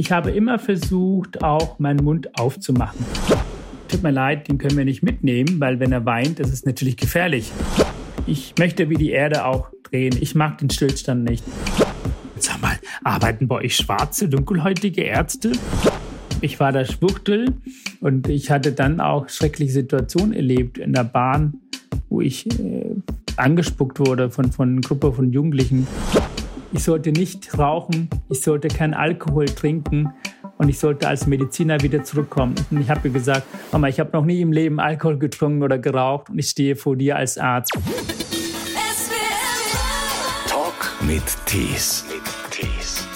Ich habe immer versucht, auch meinen Mund aufzumachen. Tut mir leid, den können wir nicht mitnehmen, weil wenn er weint, das ist natürlich gefährlich. Ich möchte wie die Erde auch drehen. Ich mag den Stillstand nicht. Sag mal, arbeiten bei euch schwarze, dunkelhäutige Ärzte? Ich war der Schwuchtel und ich hatte dann auch schreckliche Situationen erlebt in der Bahn, wo ich äh, angespuckt wurde von, von einer Gruppe von Jugendlichen. Ich sollte nicht rauchen, ich sollte keinen Alkohol trinken und ich sollte als Mediziner wieder zurückkommen. Und ich habe gesagt, Mama, ich habe noch nie im Leben Alkohol getrunken oder geraucht und ich stehe vor dir als Arzt. Talk mit Tees.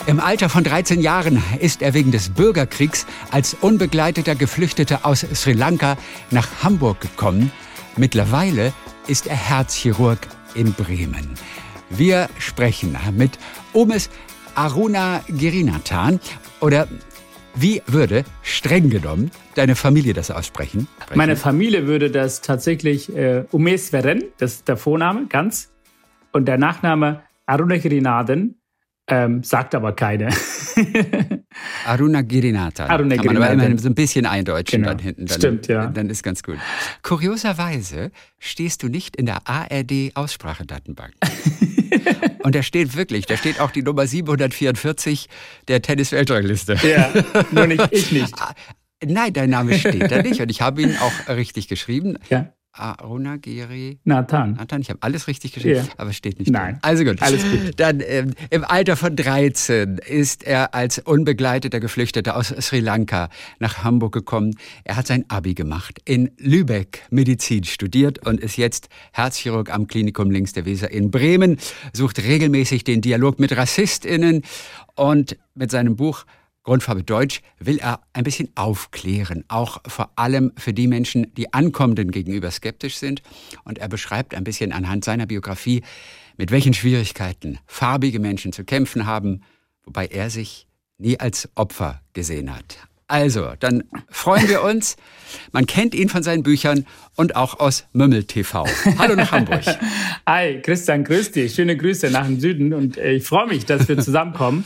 Im Alter von 13 Jahren ist er wegen des Bürgerkriegs als unbegleiteter Geflüchteter aus Sri Lanka nach Hamburg gekommen. Mittlerweile ist er Herzchirurg in Bremen. Wir sprechen mit Omes Aruna Girinathan oder wie würde streng genommen deine Familie das aussprechen? Meine Familie würde das tatsächlich äh, Umes Veren, das ist der Vorname, ganz. Und der Nachname Aruna Girinathan ähm, sagt aber keine. Aruna Girinathan. Aruna Kann man Girinathan. aber immer so ein bisschen eindeutschen Genau. dann hinten. Dann, Stimmt, ja. Dann ist ganz gut. Kurioserweise stehst du nicht in der ARD-Aussprachedatenbank. Und da steht wirklich, da steht auch die Nummer 744 der Tennis-Weltrangliste. Ja, nur nicht, ich nicht. Ah, Nein, dein Name steht da nicht und ich habe ihn auch richtig geschrieben. Ja, Aruna Giri. Nathan. Nathan, ich habe alles richtig geschrieben, Ja. aber es steht nicht Nein. drin. Also gut. Alles gut. Dann ähm, im Alter von 13 ist er als unbegleiteter Geflüchteter aus Sri Lanka nach Hamburg gekommen. Er hat sein Abi gemacht, in Lübeck Medizin studiert und ist jetzt Herzchirurg am Klinikum links der Weser in Bremen, sucht regelmäßig den Dialog mit RassistInnen und mit seinem Buch Grundfarbe Deutsch will er ein bisschen aufklären, auch vor allem für die Menschen, die Ankommenden gegenüber skeptisch sind. Und er beschreibt ein bisschen anhand seiner Biografie, mit welchen Schwierigkeiten farbige Menschen zu kämpfen haben, wobei er sich nie als Opfer gesehen hat. Also, dann freuen wir uns. Man kennt ihn von seinen Büchern und auch aus Mümmel TV. Hallo nach Hamburg. Hi, Christian, grüß dich. Schöne Grüße nach dem Süden und äh, ich freue mich, dass wir zusammenkommen.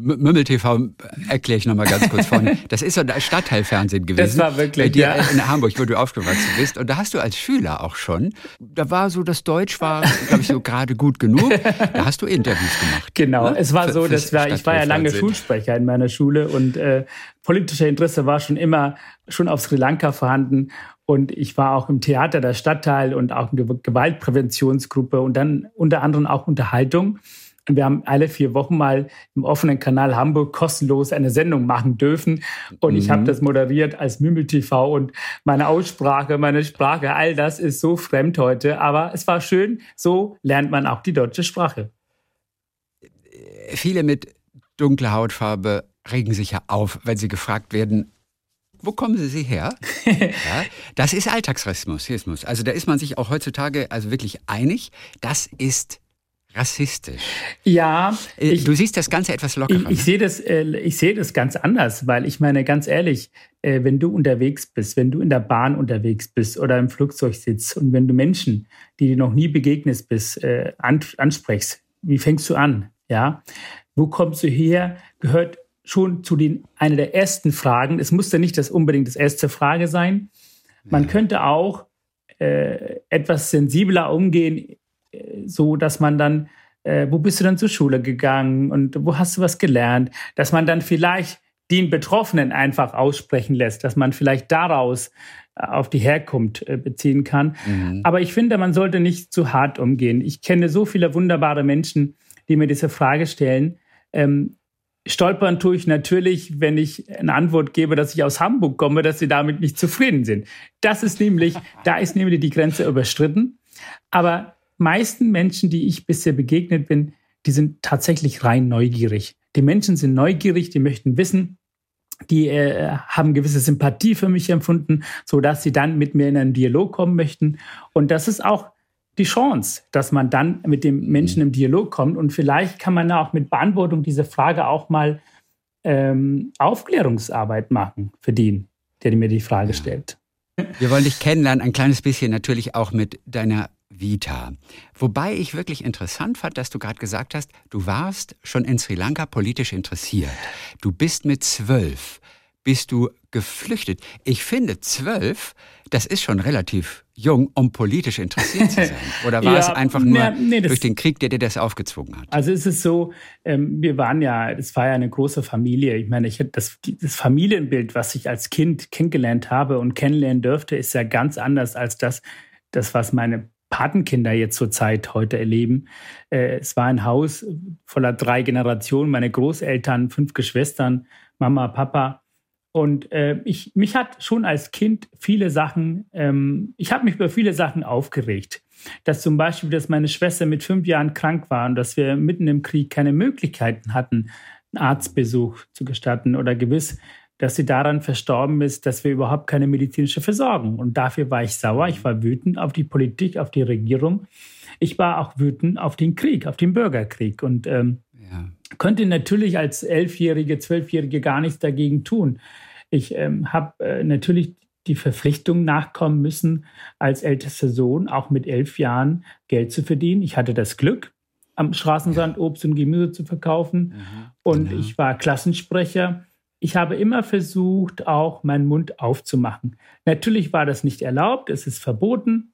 Mümmel TV erkläre ich nochmal ganz kurz vorne. Das ist so ein Stadtteilfernsehen gewesen. Das war wirklich, Bei dir ja. in Hamburg, wo du aufgewachsen bist. Und da hast du als Schüler auch schon, da war so, das Deutsch war, glaube ich, so gerade gut genug. Da hast du Interviews gemacht. Genau, ne? es war so, dass wir, ich war ja lange. Schulsprecher in meiner Schule und äh, politischer Interesse war schon immer schon auf Sri Lanka vorhanden. Und ich war auch im Theater der Stadtteil und auch in Ge Gewaltpräventionsgruppe und dann unter anderem auch Unterhaltung. Und wir haben alle vier Wochen mal im offenen Kanal Hamburg kostenlos eine Sendung machen dürfen. Und ich habe das moderiert als Mümmel TV und meine Aussprache, meine Sprache, all das ist so fremd heute. Aber es war schön. So lernt man auch die deutsche Sprache. Viele mit dunkler Hautfarbe regen sich ja auf, wenn sie gefragt werden, wo kommen Sie her? ja, das ist Alltagsrassismus. Also da ist man sich auch heutzutage also wirklich einig. Das ist rassistisch. Ja, Äh, ich, du siehst das Ganze etwas lockerer. Ich, ich sehe das, äh, ich sehe das ganz anders, weil ich meine, ganz ehrlich, äh, wenn du unterwegs bist, wenn du in der Bahn unterwegs bist oder im Flugzeug sitzt und wenn du Menschen, die dir noch nie begegnet bist, an, ansprichst, wie fängst du an? Ja, wo kommst du her? Gehört schon zu den einer der ersten Fragen. Es muss ja nicht das unbedingt das erste Frage sein. Man könnte auch äh, etwas sensibler umgehen, so dass man dann äh, wo bist du dann zur Schule gegangen und wo hast du was gelernt, dass man dann vielleicht den Betroffenen einfach aussprechen lässt, dass man vielleicht daraus äh, auf die Herkunft äh, beziehen kann. Aber ich finde, man sollte nicht zu hart umgehen. Ich kenne so viele wunderbare Menschen, die mir diese Frage stellen. Ähm, stolpern tue ich natürlich, wenn ich eine Antwort gebe, dass ich aus Hamburg komme, dass sie damit nicht zufrieden sind. Das ist nämlich, da ist nämlich die Grenze überstritten. Aber meisten Menschen, die ich bisher begegnet bin, die sind tatsächlich rein neugierig. Die Menschen sind neugierig, die möchten wissen, die äh, haben gewisse Sympathie für mich empfunden, so dass sie dann mit mir in einen Dialog kommen möchten. Und das ist auch die Chance, dass man dann mit dem Menschen im Dialog kommt. Und vielleicht kann man auch mit Beantwortung dieser Frage auch mal ähm, Aufklärungsarbeit machen für den, der mir die Frage stellt. Wir wollen dich kennenlernen, ein kleines bisschen natürlich auch mit deiner Vita. Wobei ich wirklich interessant fand, dass du gerade gesagt hast, du warst schon in Sri Lanka politisch interessiert. Du bist mit zwölf, bist du geflüchtet. Ich finde zwölf, das ist schon relativ jung, um politisch interessiert zu sein. Oder war ja, es einfach nur nee, durch den Krieg, der dir das aufgezwungen hat? Also ist es so, ähm, wir waren ja, es war ja eine große Familie. Ich meine, ich das, das Familienbild, was ich als Kind kennengelernt habe und kennenlernen dürfte, ist ja ganz anders als das, das was meine Patenkinder jetzt zur Zeit heute erleben. Äh, es war ein Haus voller drei Generationen, meine Großeltern, fünf Geschwistern, Mama, Papa. Und äh, ich, mich hat schon als Kind viele Sachen, ähm, ich habe mich über viele Sachen aufgeregt. Dass zum Beispiel, dass meine Schwester mit fünf Jahren krank war und dass wir mitten im Krieg keine Möglichkeiten hatten, einen Arztbesuch zu gestatten oder gewiss, dass sie daran verstorben ist, dass wir überhaupt keine medizinische Versorgung. Und dafür war ich sauer. Ich war wütend auf die Politik, auf die Regierung. Ich war auch wütend auf den Krieg, auf den Bürgerkrieg. Und ähm, ja. konnte natürlich als Elfjährige, Zwölfjährige gar nichts dagegen tun. Ich ähm, habe äh, natürlich die Verpflichtung nachkommen müssen, als ältester Sohn auch mit elf Jahren Geld zu verdienen. Ich hatte das Glück, am Straßensand ja. Obst und Gemüse zu verkaufen. Mhm. Und genau. ich war Klassensprecher ich habe immer versucht, auch meinen Mund aufzumachen. Natürlich war das nicht erlaubt, es ist verboten.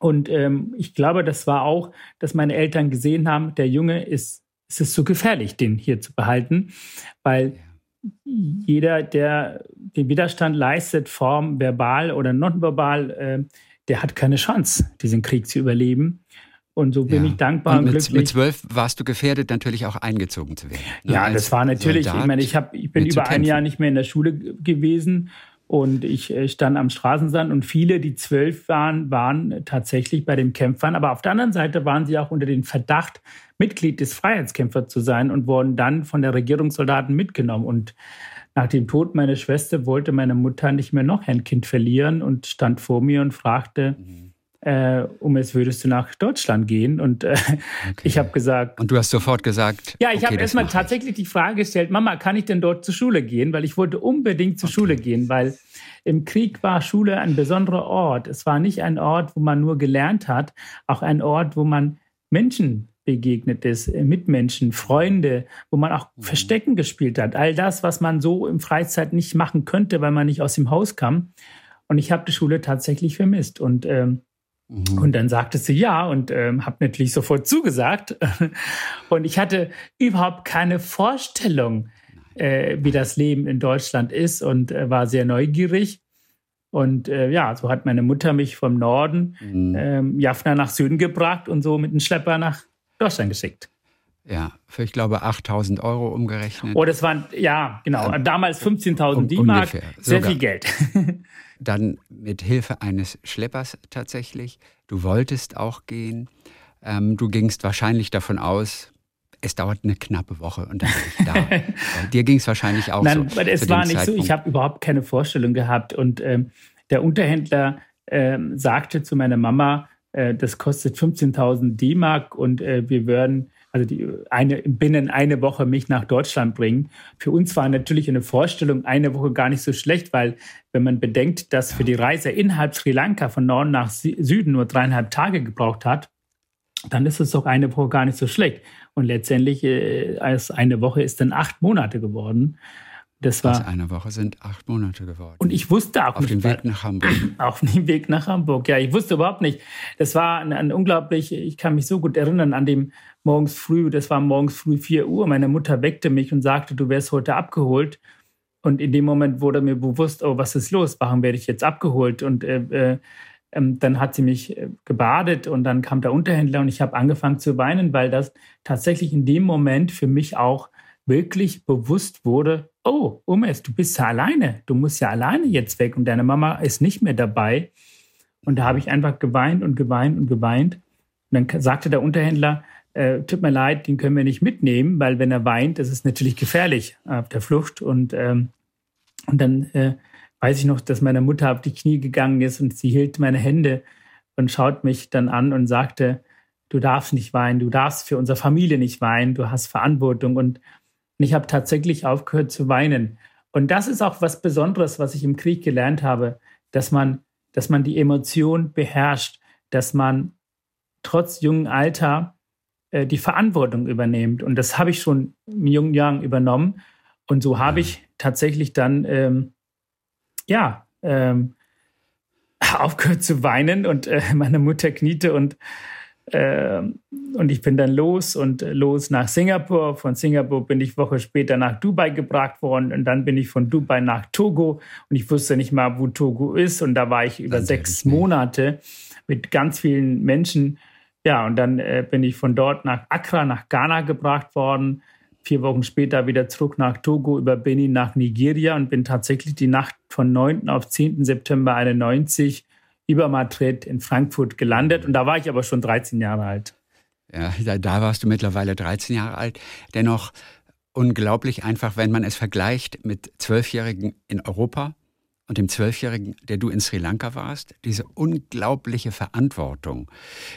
Und ähm, ich glaube, das war auch, dass meine Eltern gesehen haben, der Junge ist, es ist so gefährlich, den hier zu behalten, weil jeder, der den Widerstand leistet, form verbal oder nonverbal, äh, der hat keine Chance, diesen Krieg zu überleben. Und so bin ja. ich dankbar und, und glücklich. Mit zwölf warst du gefährdet, natürlich auch eingezogen zu werden. Ne? Ja, das war natürlich, Soldat ich meine, ich, hab, ich bin über ein Jahr nicht mehr in der Schule gewesen und ich äh, stand am Straßensand und viele, die zwölf waren, waren tatsächlich bei den Kämpfern. Aber auf der anderen Seite waren sie auch unter den Verdacht, Mitglied des Freiheitskämpfers zu sein und wurden dann von der Regierungssoldaten mitgenommen. Und nach dem Tod meiner Schwester wollte meine Mutter nicht mehr noch ein Kind verlieren und stand vor mir und fragte, mhm äh, um es würdest du nach Deutschland gehen. Und äh, okay. ich habe gesagt. Und du hast sofort gesagt. Ja, ich okay, habe erstmal tatsächlich die Frage gestellt, Mama, kann ich denn dort zur Schule gehen? Weil ich wollte unbedingt zur okay. Schule gehen, weil im Krieg war Schule ein besonderer Ort. Es war nicht ein Ort, wo man nur gelernt hat, auch ein Ort, wo man Menschen begegnet ist, äh, Mitmenschen, Freunde, wo man auch mhm. Verstecken gespielt hat. All das, was man so im Freizeit nicht machen könnte, weil man nicht aus dem Haus kam. Und ich habe die Schule tatsächlich vermisst. Und ähm, Mhm. Und dann sagte sie ja und ähm, habe natürlich sofort zugesagt. und ich hatte überhaupt keine Vorstellung, äh, wie das Leben in Deutschland ist und äh, war sehr neugierig. Und äh, ja, so hat meine Mutter mich vom Norden, mhm. ähm, Jaffna nach Süden gebracht und so mit einem Schlepper nach Deutschland geschickt. Ja, für ich glaube 8000 Euro umgerechnet. Oh, das waren, ja, genau. Damals 15.000 um, D-Mark. Sehr viel Geld. dann mit Hilfe eines Schleppers tatsächlich. Du wolltest auch gehen. Ähm, du gingst wahrscheinlich davon aus, es dauert eine knappe Woche und dann bin ich da. Dir ging es wahrscheinlich auch Nein, so. Es war nicht Zeitpunkt. so, ich habe überhaupt keine Vorstellung gehabt. Und ähm, der Unterhändler ähm, sagte zu meiner Mama, äh, das kostet 15.000 D-Mark und äh, wir würden also die eine, binnen eine Woche mich nach Deutschland bringen. Für uns war natürlich eine Vorstellung eine Woche gar nicht so schlecht, weil wenn man bedenkt, dass für die Reise innerhalb Sri Lanka von Norden nach Süden nur dreieinhalb Tage gebraucht hat, dann ist es doch eine Woche gar nicht so schlecht. Und letztendlich äh, als eine Woche ist dann acht Monate geworden. Das war. Aus einer Woche sind acht Monate geworden. Und ich wusste auch auf nicht. Auf dem Weg nach Hamburg. Auf dem Weg nach Hamburg, ja. Ich wusste überhaupt nicht. Das war ein, ein unglaublich, ich kann mich so gut erinnern an dem morgens früh, das war morgens früh 4 Uhr. Meine Mutter weckte mich und sagte, du wärst heute abgeholt. Und in dem Moment wurde mir bewusst, oh, was ist los? Warum werde ich jetzt abgeholt? Und äh, äh, ähm, dann hat sie mich äh, gebadet und dann kam der Unterhändler und ich habe angefangen zu weinen, weil das tatsächlich in dem Moment für mich auch wirklich bewusst wurde, oh, Umes, du bist ja alleine, du musst ja alleine jetzt weg und deine Mama ist nicht mehr dabei. Und da habe ich einfach geweint und geweint und geweint. Und dann sagte der Unterhändler, äh, tut mir leid, den können wir nicht mitnehmen, weil wenn er weint, das ist natürlich gefährlich auf der Flucht. Und, ähm, und dann äh, weiß ich noch, dass meine Mutter auf die Knie gegangen ist und sie hielt meine Hände und schaut mich dann an und sagte, du darfst nicht weinen, du darfst für unsere Familie nicht weinen, du hast Verantwortung. Und und ich habe tatsächlich aufgehört zu weinen. Und das ist auch was Besonderes, was ich im Krieg gelernt habe, dass man, dass man die Emotion beherrscht, dass man trotz jungen Alter äh, die Verantwortung übernimmt. Und das habe ich schon in jungen Jahren übernommen. Und so habe ich tatsächlich dann, ähm, ja, ähm, aufgehört zu weinen und äh, meine Mutter kniete und und ich bin dann los und los nach Singapur. Von Singapur bin ich Woche später nach Dubai gebracht worden und dann bin ich von Dubai nach Togo und ich wusste nicht mal, wo Togo ist und da war ich über sechs Monate mit ganz vielen Menschen. Ja, und dann äh, bin ich von dort nach Accra, nach Ghana gebracht worden. Vier Wochen später wieder zurück nach Togo, über Benin nach Nigeria und bin tatsächlich die Nacht von 9. auf 10. September 91 über Madrid in Frankfurt gelandet. Und da war ich aber schon 13 Jahre alt. Ja, da, da warst du mittlerweile 13 Jahre alt. Dennoch unglaublich einfach, wenn man es vergleicht mit Zwölfjährigen in Europa und dem Zwölfjährigen, der du in Sri Lanka warst, diese unglaubliche Verantwortung,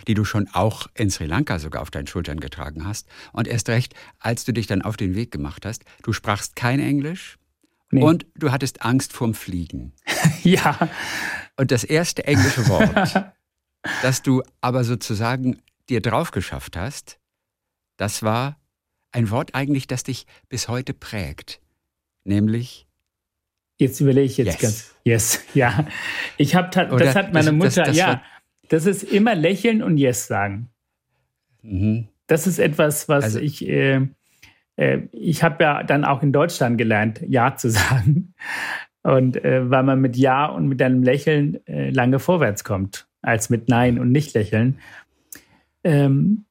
die du schon auch in Sri Lanka sogar auf deinen Schultern getragen hast. Und erst recht, als du dich dann auf den Weg gemacht hast, du sprachst kein Englisch nee. und du hattest Angst vorm Fliegen. ja. Und das erste englische Wort, das du aber sozusagen dir drauf geschafft hast, das war ein Wort eigentlich, das dich bis heute prägt, nämlich Jetzt überlege ich jetzt yes. ganz. Yes, ja. Ich habe das hat meine das, Mutter, das, das ja. Das ist immer lächeln und Yes sagen. Mhm. Das ist etwas, was also, ich, äh, äh, ich habe ja dann auch in Deutschland gelernt, Ja zu sagen. Und äh, weil man mit Ja und mit einem Lächeln äh, lange vorwärts kommt, als mit Nein und nicht lächeln. Ähm,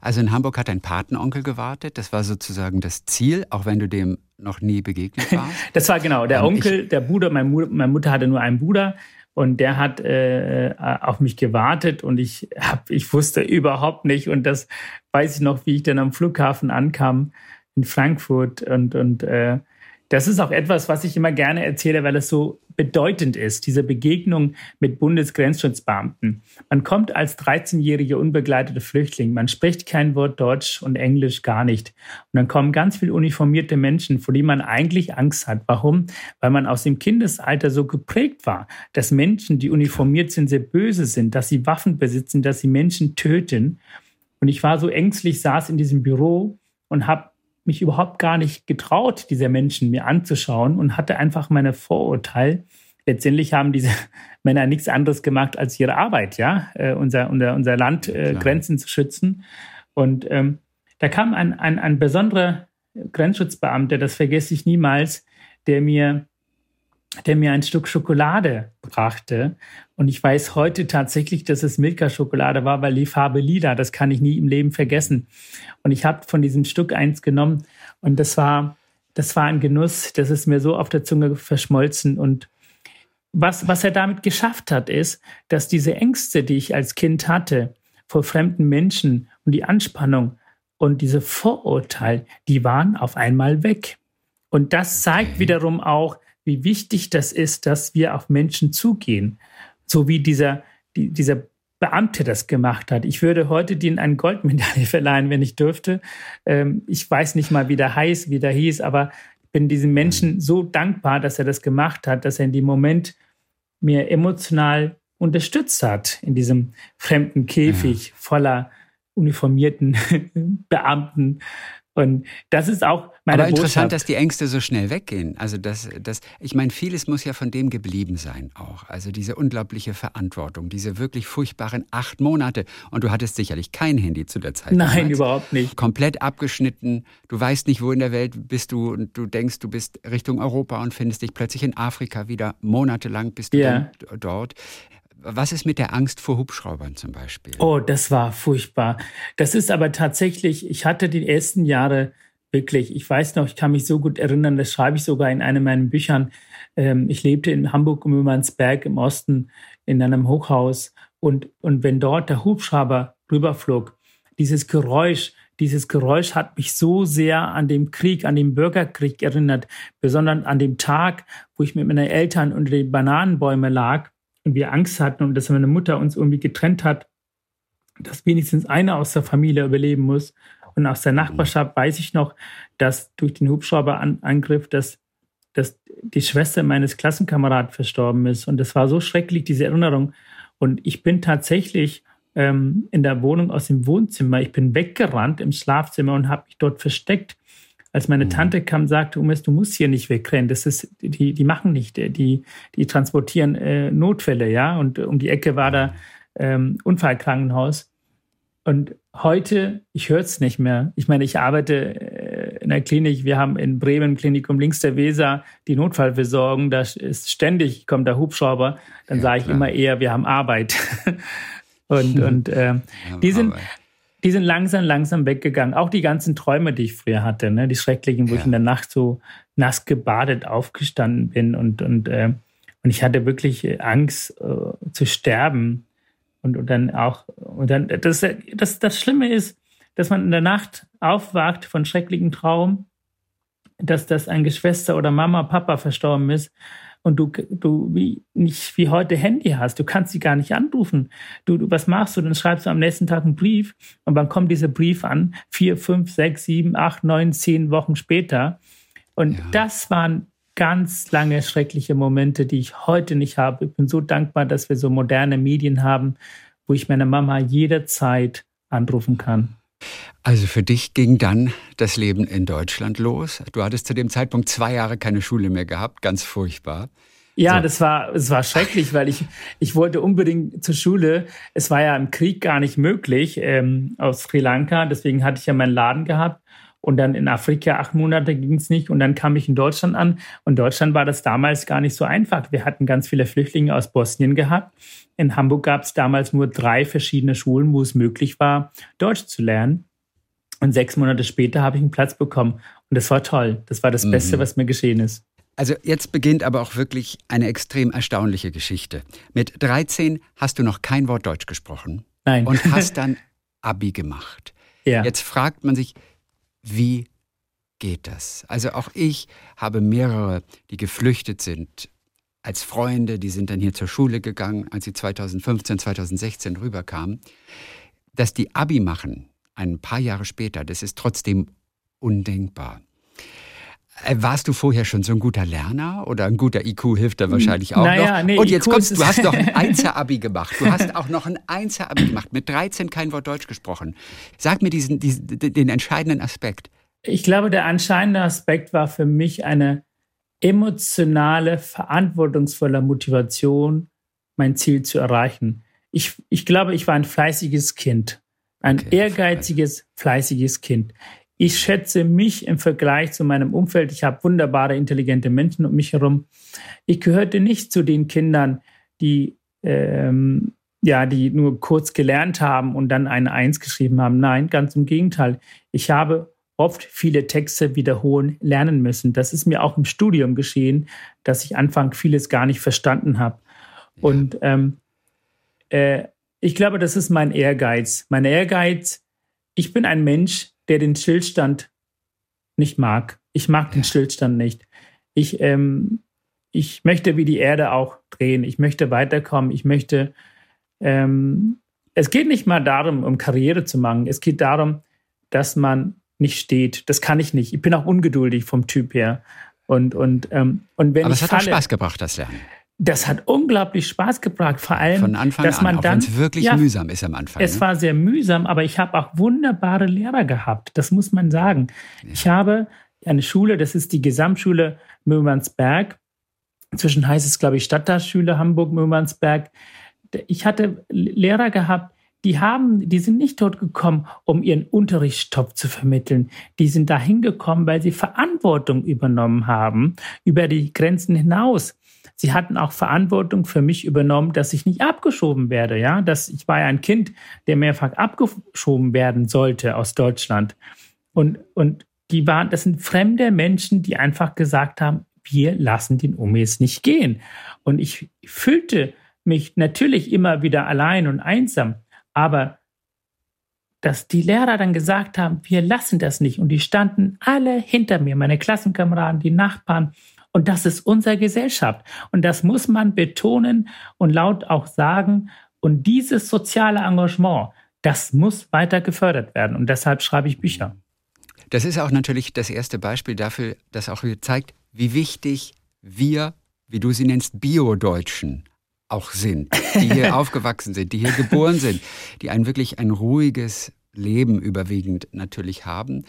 also in Hamburg hat ein Patenonkel gewartet. Das war sozusagen das Ziel, auch wenn du dem noch nie begegnet warst. das war genau der um, Onkel, der Bruder. Mein, meine Mutter hatte nur einen Bruder und der hat äh, auf mich gewartet und ich hab, ich wusste überhaupt nicht und das weiß ich noch, wie ich dann am Flughafen ankam in Frankfurt und und äh, das ist auch etwas, was ich immer gerne erzähle, weil es so bedeutend ist, diese Begegnung mit Bundesgrenzschutzbeamten. Man kommt als 13-jähriger unbegleiteter Flüchtling, man spricht kein Wort Deutsch und Englisch gar nicht. Und dann kommen ganz viele uniformierte Menschen, vor denen man eigentlich Angst hat. Warum? Weil man aus dem Kindesalter so geprägt war, dass Menschen, die uniformiert sind, sehr böse sind, dass sie Waffen besitzen, dass sie Menschen töten. Und ich war so ängstlich, saß in diesem Büro und habe mich überhaupt gar nicht getraut, diese Menschen mir anzuschauen und hatte einfach meine Vorurteile. Letztendlich haben diese Männer nichts anderes gemacht als ihre Arbeit, ja, äh, unser, unser, unser Land äh, Grenzen zu schützen. Und ähm, da kam ein, ein, ein besonderer Grenzschutzbeamter, das vergesse ich niemals, der mir der mir ein Stück Schokolade brachte. Und ich weiß heute tatsächlich, dass es Milka-Schokolade war, weil die Farbe lila, das kann ich nie im Leben vergessen. Und ich habe von diesem Stück eins genommen und das war, das war ein Genuss, das ist mir so auf der Zunge verschmolzen. Und was, was er damit geschafft hat, ist, dass diese Ängste, die ich als Kind hatte, vor fremden Menschen und die Anspannung und diese Vorurteile, die waren auf einmal weg. Und das zeigt wiederum auch, wie wichtig das ist, dass wir auf Menschen zugehen, so wie dieser, die, dieser Beamte das gemacht hat. Ich würde heute den eine Goldmedaille verleihen, wenn ich dürfte. Ähm, ich weiß nicht mal, wie der heißt, wie der hieß, aber ich bin diesem Menschen so dankbar, dass er das gemacht hat, dass er in dem Moment mir emotional unterstützt hat in diesem fremden Käfig ja. voller uniformierten Beamten und das ist auch meine Aber interessant, Botschaft. dass die Ängste so schnell weggehen. Also das, das, ich meine, vieles muss ja von dem geblieben sein auch. Also diese unglaubliche Verantwortung, diese wirklich furchtbaren acht Monate. Und du hattest sicherlich kein Handy zu der Zeit. Nein, damals. überhaupt nicht. Komplett abgeschnitten. Du weißt nicht, wo in der Welt bist du und du denkst, du bist Richtung Europa und findest dich plötzlich in Afrika wieder. Monatelang bist du yeah. dort. Was ist mit der Angst vor Hubschraubern zum Beispiel? Oh, das war furchtbar. Das ist aber tatsächlich, ich hatte die ersten Jahre wirklich, ich weiß noch, ich kann mich so gut erinnern, das schreibe ich sogar in einem meiner Büchern. Ähm, ich lebte in Hamburg um Mümmernsberg im Osten in einem Hochhaus und, und wenn dort der Hubschrauber rüberflog, dieses Geräusch, dieses Geräusch hat mich so sehr an den Krieg, an den Bürgerkrieg erinnert, besonders an dem Tag, wo ich mit meinen Eltern unter den Bananenbäumen lag und wir Angst hatten und dass meine Mutter uns irgendwie getrennt hat, dass wenigstens einer aus der Familie überleben muss. Und aus der Nachbarschaft weiß ich noch, dass durch den Hubschrauberangriff, dass, dass die Schwester meines Klassenkamerads verstorben ist. Und das war so schrecklich, diese Erinnerung. Und ich bin tatsächlich, äh, ähm, in der Wohnung aus dem Wohnzimmer. Ich bin weggerannt im Schlafzimmer und habe mich dort versteckt. Als meine mhm. Tante kam, sagte Umes, du musst hier nicht wegrennen. Das ist, die, die machen nicht, die, die transportieren äh, Notfälle, ja. Und um die Ecke war da ähm, Unfallkrankenhaus. Und heute, ich höre es nicht mehr. Ich meine, ich arbeite äh, in der Klinik. Wir haben in Bremen Klinikum links der Weser die Notfallversorgung. Da ist ständig kommt der Hubschrauber. Dann ja, sage ich immer eher, wir haben Arbeit. und und äh, die sind die sind langsam, langsam weggegangen. Auch die ganzen Träume, die ich früher hatte, ne? die schrecklichen, wo ja. ich in der Nacht so nass gebadet aufgestanden bin und, und, äh, und ich hatte wirklich Angst äh, zu sterben. Und, und dann auch, und dann, das, das, das Schlimme ist, dass man in der Nacht aufwacht von schrecklichen Traum, dass das ein Geschwister oder Mama, Papa verstorben ist und du, du wie, nicht wie heute Handy hast. Du kannst sie gar nicht anrufen. Du, du, was machst du? Dann schreibst du am nächsten Tag einen Brief und wann kommt dieser Brief an? Vier, fünf, sechs, sieben, acht, neun, zehn Wochen später. Und ja. das waren ganz lange schreckliche Momente, die ich heute nicht habe. Ich bin so dankbar, dass wir so moderne Medien haben, wo ich meine Mama jederzeit anrufen kann. Also für dich ging dann das Leben in Deutschland los. Du hattest zu dem Zeitpunkt zwei Jahre keine Schule mehr gehabt, ganz furchtbar. Ja, so. das war, es war schrecklich, weil ich, ich wollte unbedingt zur Schule. Es war ja im Krieg gar nicht möglich ähm, aus Sri Lanka. Deswegen hatte ich ja meinen Laden gehabt. Und dann in Afrika acht Monate ging es nicht. Und dann kam ich in Deutschland an. Und Deutschland war das damals gar nicht so einfach. Wir hatten ganz viele Flüchtlinge aus Bosnien gehabt. In Hamburg gab es damals nur drei verschiedene Schulen, wo es möglich war, Deutsch zu lernen. Und sechs Monate später habe ich einen Platz bekommen. Und das war toll. Das war das mhm. Beste, was mir geschehen ist. Also jetzt beginnt aber auch wirklich eine extrem erstaunliche Geschichte. Mit 13 hast du noch kein Wort Deutsch gesprochen. Nein. Und hast dann Abi gemacht. Ja. Jetzt fragt man sich, wie geht das? Also auch ich habe mehrere, die geflüchtet sind als Freunde, die sind dann hier zur Schule gegangen, als sie 2015, 2016 rüberkamen. Dass die Abi machen, ein paar Jahre später, das ist trotzdem undenkbar. Äh, warst du vorher schon so ein guter Lerner oder ein guter IQ hilft da wahrscheinlich auch naja, noch? Nee, Und jetzt IQ kommst du, hast noch ein Einser-Abi gemacht. Du hast auch noch ein Einser-Abi gemacht, mit 13 kein Wort Deutsch gesprochen. Sag mir diesen, diesen, den entscheidenden Aspekt. Ich glaube, der entscheidende Aspekt war für mich eine emotionale, verantwortungsvolle Motivation, mein Ziel zu erreichen. Ich, ich glaube, ich war ein fleißiges Kind. Ein okay, ehrgeiziges, fleißiges Kind. Ich schätze mich im Vergleich zu meinem Umfeld. Ich habe wunderbare, intelligente Menschen um mich herum. Ich gehörte nicht zu den Kindern, die ähm, ja, die nur kurz gelernt haben und dann eine Eins geschrieben haben. Nein, ganz im Gegenteil. Ich habe oft viele Texte wiederholen lernen müssen. Das ist mir auch im Studium geschehen, dass ich Anfang vieles gar nicht verstanden habe. Ja. Und ähm, äh, ich glaube, das ist mein Ehrgeiz. Mein Ehrgeiz, ich bin ein Mensch, der den Stillstand nicht mag. Ich mag den Stillstand nicht. Ich, ähm, ich möchte wie die Erde auch drehen. Ich möchte weiterkommen. Ich möchte. Ähm, es geht nicht mal darum, um Karriere zu machen. Es geht darum, dass man nicht steht. Das kann ich nicht. Ich bin auch ungeduldig vom Typ her. Und, und, ähm, und wenn Aber es hat falle, auch Spaß gebracht, das Lernen das hat unglaublich Spaß gebracht, vor allem, Von Anfang dass man an, dann, es wirklich ja, mühsam ist am Anfang. Es ne? war sehr mühsam, aber ich habe auch wunderbare Lehrer gehabt. Das muss man sagen. Ja. Ich habe eine Schule, das ist die Gesamtschule Mürmansberg. Inzwischen heißt es, glaube ich, Stadtteilschule Hamburg Mürmansberg. Ich hatte Lehrer gehabt, die haben, die sind nicht dort gekommen, um ihren Unterrichtsstoff zu vermitteln. Die sind dahin gekommen, weil sie Verantwortung übernommen haben über die Grenzen hinaus sie hatten auch Verantwortung für mich übernommen, dass ich nicht abgeschoben werde. Ja, dass ich war ja ein Kind, der mehrfach abgeschoben werden sollte aus Deutschland. Und, und die waren, das sind fremde Menschen, die einfach gesagt haben, wir lassen den Umis nicht gehen. Und ich fühlte mich natürlich immer wieder allein und einsam. Aber dass die Lehrer dann gesagt haben, wir lassen das nicht. Und die standen alle hinter mir, meine Klassenkameraden, die Nachbarn. Und das ist unsere Gesellschaft. Und das muss man betonen und laut auch sagen. Und dieses soziale Engagement, das muss weiter gefördert werden. Und deshalb schreibe ich Bücher. Das ist auch natürlich das erste Beispiel dafür, das auch zeigt, wie wichtig wir, wie du sie nennst, Bio-Deutschen auch sind, die hier aufgewachsen sind, die hier geboren sind, die ein wirklich ein ruhiges Leben überwiegend natürlich haben.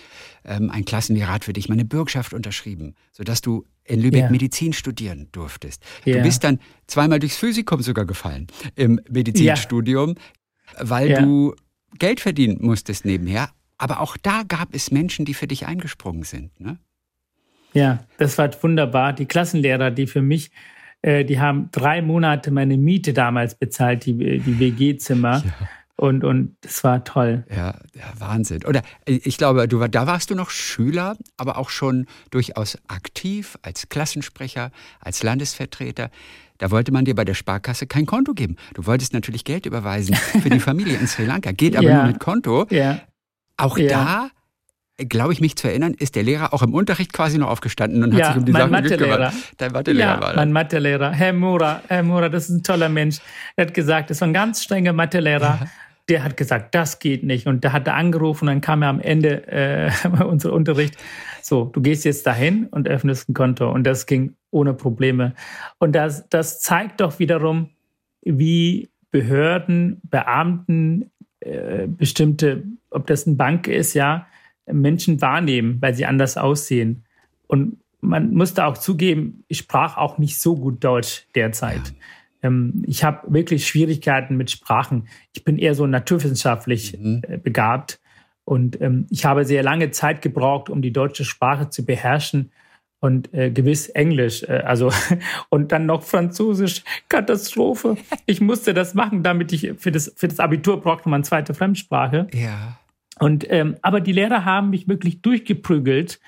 Ähm, ein Klassenlehrer hat für dich meine Bürgschaft unterschrieben, sodass du in Lübeck ja. Medizin studieren durftest. Ja. Du bist dann zweimal durchs Physikum sogar gefallen im Medizinstudium, ja. weil du Geld verdienen musstest nebenher. Aber auch da gab es Menschen, die für dich eingesprungen sind. Ne? Ja, das war wunderbar. Die Klassenlehrer, die für mich äh, die haben drei Monate meine Miete damals bezahlt, die, die WG-Zimmer. Ja. Und, und das war toll. Ja, ja, Wahnsinn. Oder äh, ich glaube, du, da warst du noch Schüler, aber auch schon durchaus aktiv als Klassensprecher, als Landesvertreter. Da wollte man dir bei der Sparkasse kein Konto geben. Du wolltest natürlich Geld überweisen für die Familie in Sri Lanka. Geht aber ja. nur mit Konto. Ja. Auch ja. da glaube ich, mich zu erinnern, ist der Lehrer auch im Unterricht quasi noch aufgestanden und ja, hat sich um die Sachen gekümmert. Dein Mathelehrer ja, war das. mein Mathelehrer, Herr Mura, Herr Mura, das ist ein toller Mensch. Er hat gesagt, das ist ein ganz strenger Mathelehrer. Ja. Der hat gesagt, das geht nicht. Und da hat er angerufen und dann kam er am Ende äh, unser Unterricht. So, du gehst jetzt dahin und öffnest ein Konto. Und das ging ohne Probleme. Und das, das zeigt doch wiederum, wie Behörden, Beamten, äh, bestimmte, ob das eine Bank ist, ja, Menschen wahrnehmen, weil sie anders aussehen. Und man musste auch zugeben, ich sprach auch nicht so gut Deutsch derzeit. Ja. Ähm, ich habe wirklich Schwierigkeiten mit Sprachen. Ich bin eher so naturwissenschaftlich mhm. Äh, begabt. Und ähm, ich habe sehr lange Zeit gebraucht, um die deutsche Sprache zu beherrschen und äh, gewiss Englisch, äh, also und dann noch Französisch, Katastrophe. Ich musste das machen, damit ich für das für das Abitur brauchte man zweite Fremdsprache. Ja. Und ähm, aber die Lehrer haben mich wirklich durchgeprügelt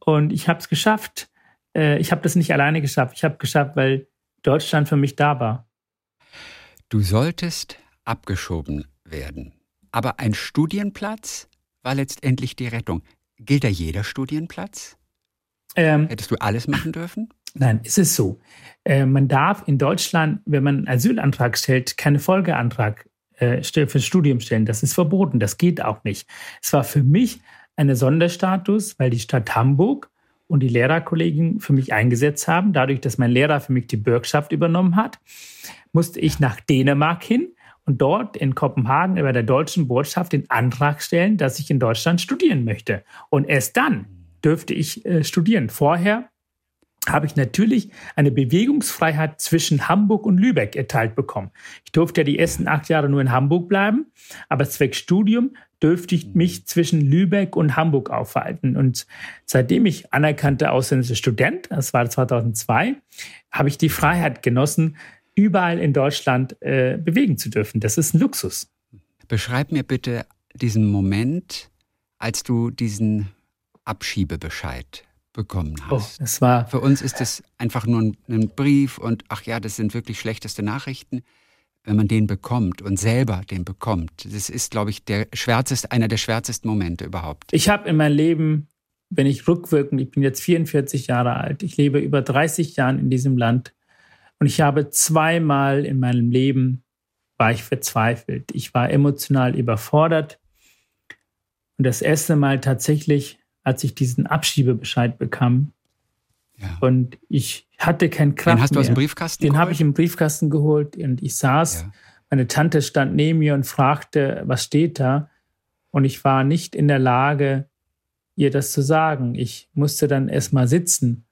und ich habe es geschafft. Äh, ich habe das nicht alleine geschafft. Ich habe geschafft, weil Deutschland für mich da war. Du solltest abgeschoben werden, aber ein Studienplatz war letztendlich die Rettung. Gilt da jeder Studienplatz? Ähm, Hättest du alles machen dürfen? Nein, es ist so. Äh, man darf in Deutschland, wenn man einen Asylantrag stellt, keinen Folgeantrag äh, fürs Studium stellen. Das ist verboten, das geht auch nicht. Es war für mich eine Sonderstatus, weil die Stadt Hamburg und die Lehrerkollegen für mich eingesetzt haben. Dadurch, dass mein Lehrer für mich die Bürgschaft übernommen hat, musste ich nach Dänemark hin und dort in Kopenhagen über der deutschen Botschaft den Antrag stellen, dass ich in Deutschland studieren möchte. Und erst dann dürfte ich äh, studieren. Vorher habe ich natürlich eine Bewegungsfreiheit zwischen Hamburg und Lübeck erteilt bekommen. Ich durfte ja die ersten acht Jahre nur in Hamburg bleiben, aber zwecks Studium dürfte ich mich zwischen Lübeck und Hamburg aufhalten. Und seitdem ich anerkannter ausländischer Student, das war 2002, habe ich die Freiheit genossen, überall in Deutschland äh, bewegen zu dürfen. Das ist ein Luxus. Beschreib mir bitte diesen Moment, als du diesen Abschiebebescheid bekommen oh, hast. Oh, das war Für uns ist es einfach nur ein, ein, Brief und ach ja, das sind wirklich schlechteste Nachrichten. Wenn man den bekommt und selber den bekommt, das ist, glaube ich, der schwärzeste, einer der schwärzesten Momente überhaupt. Ich habe in meinem Leben, wenn ich rückwirkend, ich bin jetzt 44 Jahre alt, ich lebe über 30 Jahre in diesem Land und ich habe zweimal in meinem Leben war ich verzweifelt. Ich war emotional überfordert und das erste Mal tatsächlich als ich diesen Abschiebebescheid bekam. Ja. Und ich hatte keinen Kraft. Den hast du aus dem Briefkasten Den habe ich im Briefkasten geholt und ich saß. Ja. Meine Tante stand neben mir und fragte, was steht da? Und ich war nicht in der Lage, ihr das zu sagen. Ich musste dann erstmal sitzen,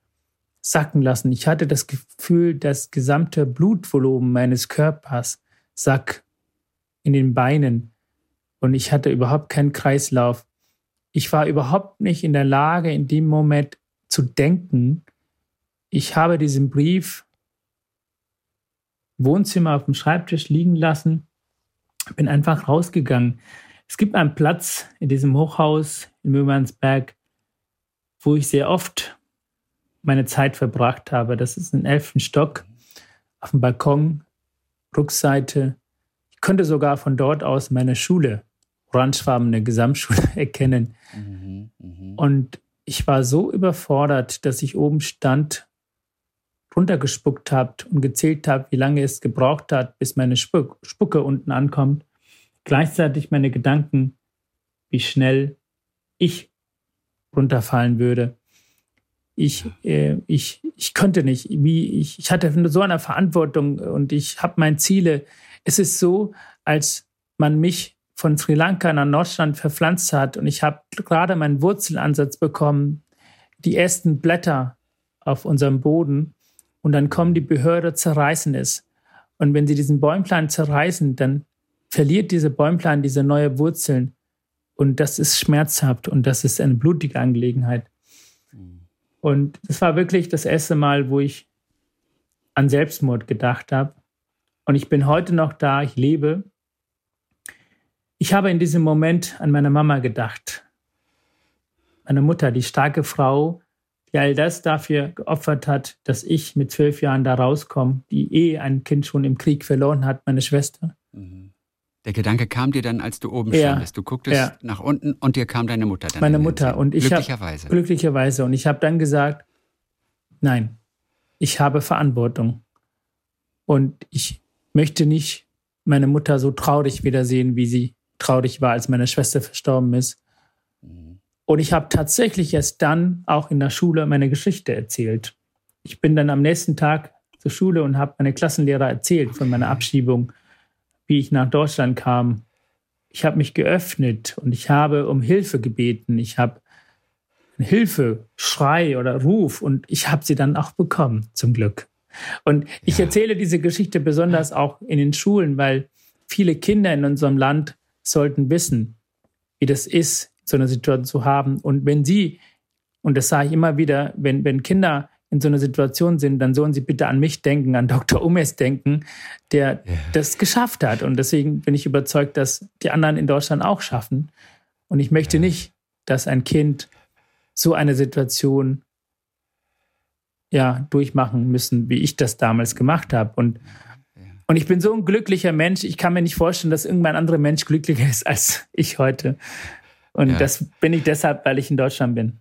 sacken lassen. Ich hatte das Gefühl, das gesamte Blutvolumen meines Körpers sack in den Beinen. Und ich hatte überhaupt keinen Kreislauf ich war überhaupt nicht in der Lage, in dem Moment zu denken. Ich habe diesen Brief Wohnzimmer auf dem Schreibtisch liegen lassen, bin einfach rausgegangen. Es gibt einen Platz in diesem Hochhaus in Mühlmannsberg, wo ich sehr oft meine Zeit verbracht habe. Das ist ein elften Stock auf dem Balkon, Rückseite. Ich könnte sogar von dort aus meine Schule orangefarbene Gesamtschule erkennen. Mhm, mh. Und ich war so überfordert, dass ich oben stand, runtergespuckt habe und gezählt habe, wie lange es gebraucht hat, bis meine Spuck, Spucke unten ankommt. Gleichzeitig meine Gedanken, wie schnell ich runterfallen würde. ich, äh, ich, ich konnte nicht. Wie ich, ich hatte so eine Verantwortung und ich habe meine Ziele. Es ist so, als man mich von Sri Lanka nach Nordstand verpflanzt hat und ich habe gerade meinen Wurzelansatz bekommen, die ersten Blätter auf unserem Boden und dann kommen die Behörde, zerreißen es. Und wenn sie diesen Bäumplan zerreißen, dann verliert diese Bäumplan diese neue Wurzeln. Und das ist schmerzhaft und das ist eine blutige Angelegenheit. Und das war wirklich das erste Mal, wo ich an Selbstmord gedacht habe. Und ich bin heute noch da, ich lebe. Ich habe in diesem Moment an meine Mama gedacht. Meine Mutter, die starke Frau, die all das dafür geopfert hat, dass ich mit zwölf Jahren da rauskomme, die eh ein Kind schon im Krieg verloren hat, meine Schwester. Mhm. Der Gedanke kam dir dann, als du oben ja, standest. Du gucktest ja. nach unten und dir kam deine Mutter dann. Meine Mutter und ich glücklicherweise. Hab, glücklicherweise und ich habe dann gesagt, nein, ich habe Verantwortung und ich möchte nicht meine Mutter so traurig wiedersehen, wie sie traurig war, als meine Schwester verstorben ist. Und ich habe tatsächlich erst dann auch in der Schule meine Geschichte erzählt. Ich bin dann am nächsten Tag zur Schule und habe meine Klassenlehrer erzählt von meiner Abschiebung, wie ich nach Deutschland kam. Ich habe mich geöffnet und ich habe um Hilfe gebeten. Ich habe Hilfe, Schrei oder Ruf und ich habe sie dann auch bekommen, zum Glück. Und ich ja. erzähle diese Geschichte besonders auch in den Schulen, weil viele Kinder in unserem Land sollten wissen, wie das ist, so eine Situation zu haben. Und wenn Sie, und das sage ich immer wieder, wenn, wenn Kinder in so einer Situation sind, dann sollen sie bitte an mich denken, an Dr. Umes denken, der yeah. das geschafft hat. Und deswegen bin ich überzeugt, dass die anderen in Deutschland auch schaffen. Und ich möchte yeah. nicht, dass ein Kind so eine Situation ja durchmachen müssen, wie ich das damals gemacht habe. Und, und ich bin so ein glücklicher Mensch. Ich kann mir nicht vorstellen, dass irgendein anderer Mensch glücklicher ist als ich heute. Und ja. das bin ich deshalb, weil ich in Deutschland bin.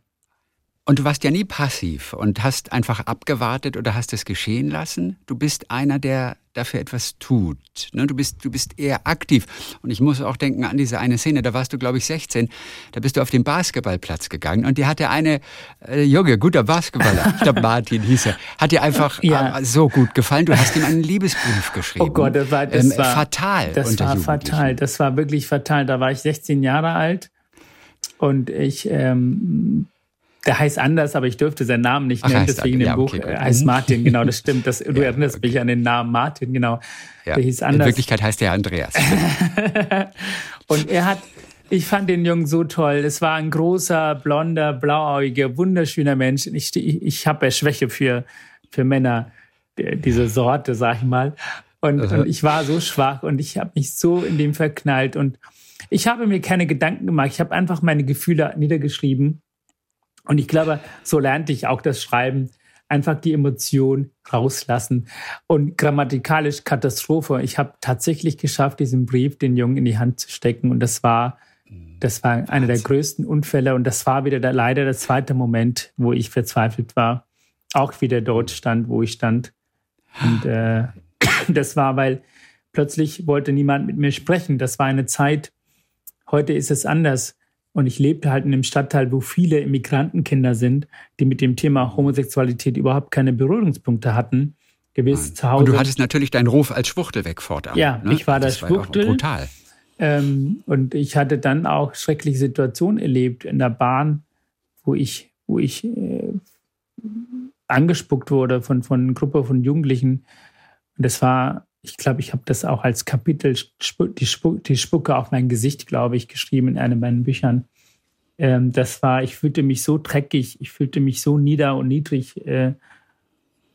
Und du warst ja nie passiv und hast einfach abgewartet oder hast es geschehen lassen. Du bist einer, der dafür etwas tut. Ne, du, bist, du bist eher aktiv. Und ich muss auch denken an diese eine Szene, da warst du, glaube ich, 16. Da bist du auf den Basketballplatz gegangen und dir hatte eine äh, Junge, guter Basketballer, ich glaube Martin hieß er, hat dir einfach ja. äh, so gut gefallen. Du hast ihm einen Liebesbrief geschrieben. Oh Gott, das war, das ähm, war fatal. Das war fatal. Das war wirklich fatal. Da war ich 16 Jahre alt und ich, ähm, der heißt anders, aber ich dürfte seinen Namen nicht nennen, deswegen ja, im Buch okay, heißt Martin, genau, das stimmt. Das, du ja, erinnerst okay. mich an den Namen Martin, genau. Ja. Der hieß anders. In Wirklichkeit heißt er Andreas. und er hat, ich fand den Jungen so toll. Es war ein großer, blonder, blauäugiger, wunderschöner Mensch. Ich, ich, ich habe ja Schwäche für, für Männer, diese Sorte, sag ich mal. Und, und ich war so schwach und ich habe mich so in dem verknallt und ich habe mir keine Gedanken gemacht. Ich habe einfach meine Gefühle niedergeschrieben. Und ich glaube, so lernte ich auch das Schreiben. Einfach die Emotion rauslassen. Und grammatikalisch Katastrophe. Ich habe tatsächlich geschafft, diesen Brief den Jungen in die Hand zu stecken. Und das war, das war einer der größten Unfälle. Und das war wieder der, leider der zweite Moment, wo ich verzweifelt war. Auch wieder dort stand, wo ich stand. Und äh, das war, weil plötzlich wollte niemand mit mir sprechen. Das war eine Zeit, Heute ist es anders. Und ich lebte halt in einem Stadtteil, wo viele Immigrantenkinder sind, die mit dem Thema Homosexualität überhaupt keine Berührungspunkte hatten. Gewiss zu Hause. Und du hattest natürlich deinen Ruf als Schwuchtel weg fortan. Ja, ne? ich war das, das Schwuchtel. War brutal. Ähm, und ich hatte dann auch schreckliche Situationen erlebt in der Bahn, wo ich, wo ich äh, angespuckt wurde von, von einer Gruppe von Jugendlichen. Und das war ich glaube, ich habe das auch als Kapitel, die, Sp die Spucke auf mein Gesicht, glaube ich, geschrieben in einem meiner Büchern. Ähm, das war, ich fühlte mich so dreckig, ich fühlte mich so nieder und niedrig. Äh,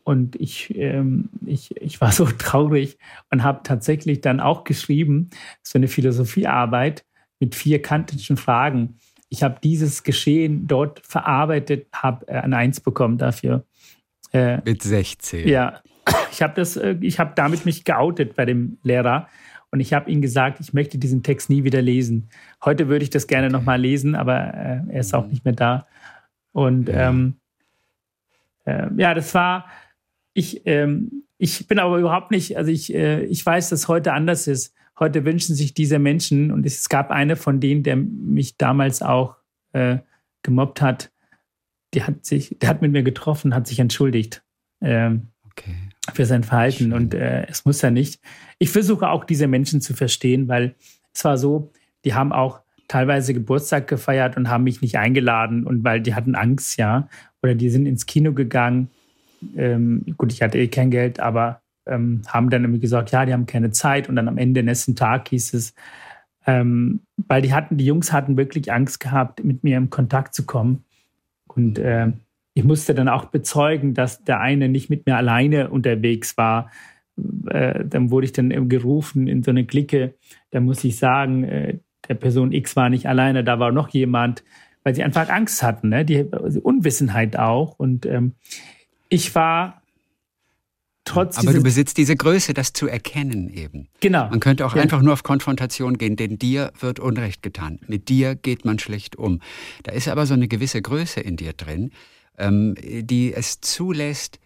und ich, ähm, ich, ich war so traurig und habe tatsächlich dann auch geschrieben, so eine Philosophiearbeit mit vier kantischen Fragen. Ich habe dieses Geschehen dort verarbeitet, habe äh, ein Eins bekommen dafür. Äh, mit 16. Ja, ich habe das, äh, ich habe damit mich geoutet bei dem Lehrer und ich habe ihm gesagt, ich möchte diesen Text nie wieder lesen. Heute würde ich das gerne okay. nochmal lesen, aber äh, er ist auch mhm. nicht mehr da. Und ja, ähm, äh, ja das war, ich, ähm, ich bin aber überhaupt nicht, also ich, äh, ich weiß, dass heute anders ist. Heute wünschen sich diese Menschen, und es gab eine von denen, der mich damals auch äh, gemobbt hat, die hat sich, der hat mit mir getroffen, hat sich entschuldigt ähm, okay. Für sein Verhalten. Und äh, es muss ja nicht. Ich versuche auch diese Menschen zu verstehen, weil es war so, die haben auch teilweise Geburtstag gefeiert und haben mich nicht eingeladen und weil die hatten Angst, ja. Oder die sind ins Kino gegangen. Ähm, gut, ich hatte eh kein Geld, aber ähm, haben dann irgendwie gesagt, ja, die haben keine Zeit. Und dann am Ende nächsten Tag hieß es, ähm, weil die hatten, die Jungs hatten wirklich Angst gehabt, mit mir in Kontakt zu kommen. Und äh, ich musste dann auch bezeugen, dass der eine nicht mit mir alleine unterwegs war. Äh, dann wurde ich dann gerufen in so eine Clique. Da muss ich sagen, äh, der Person X war nicht alleine, da war noch jemand, weil sie einfach Angst hatten, ne? die also Unwissenheit auch. Und ähm, ich war trotz. Aber du besitzt diese Größe, das zu erkennen eben. Genau. Man könnte auch ja. einfach nur auf Konfrontation gehen, denn dir wird Unrecht getan. Mit dir geht man schlecht um. Da ist aber so eine gewisse Größe in dir drin, ähm, die es zulässt,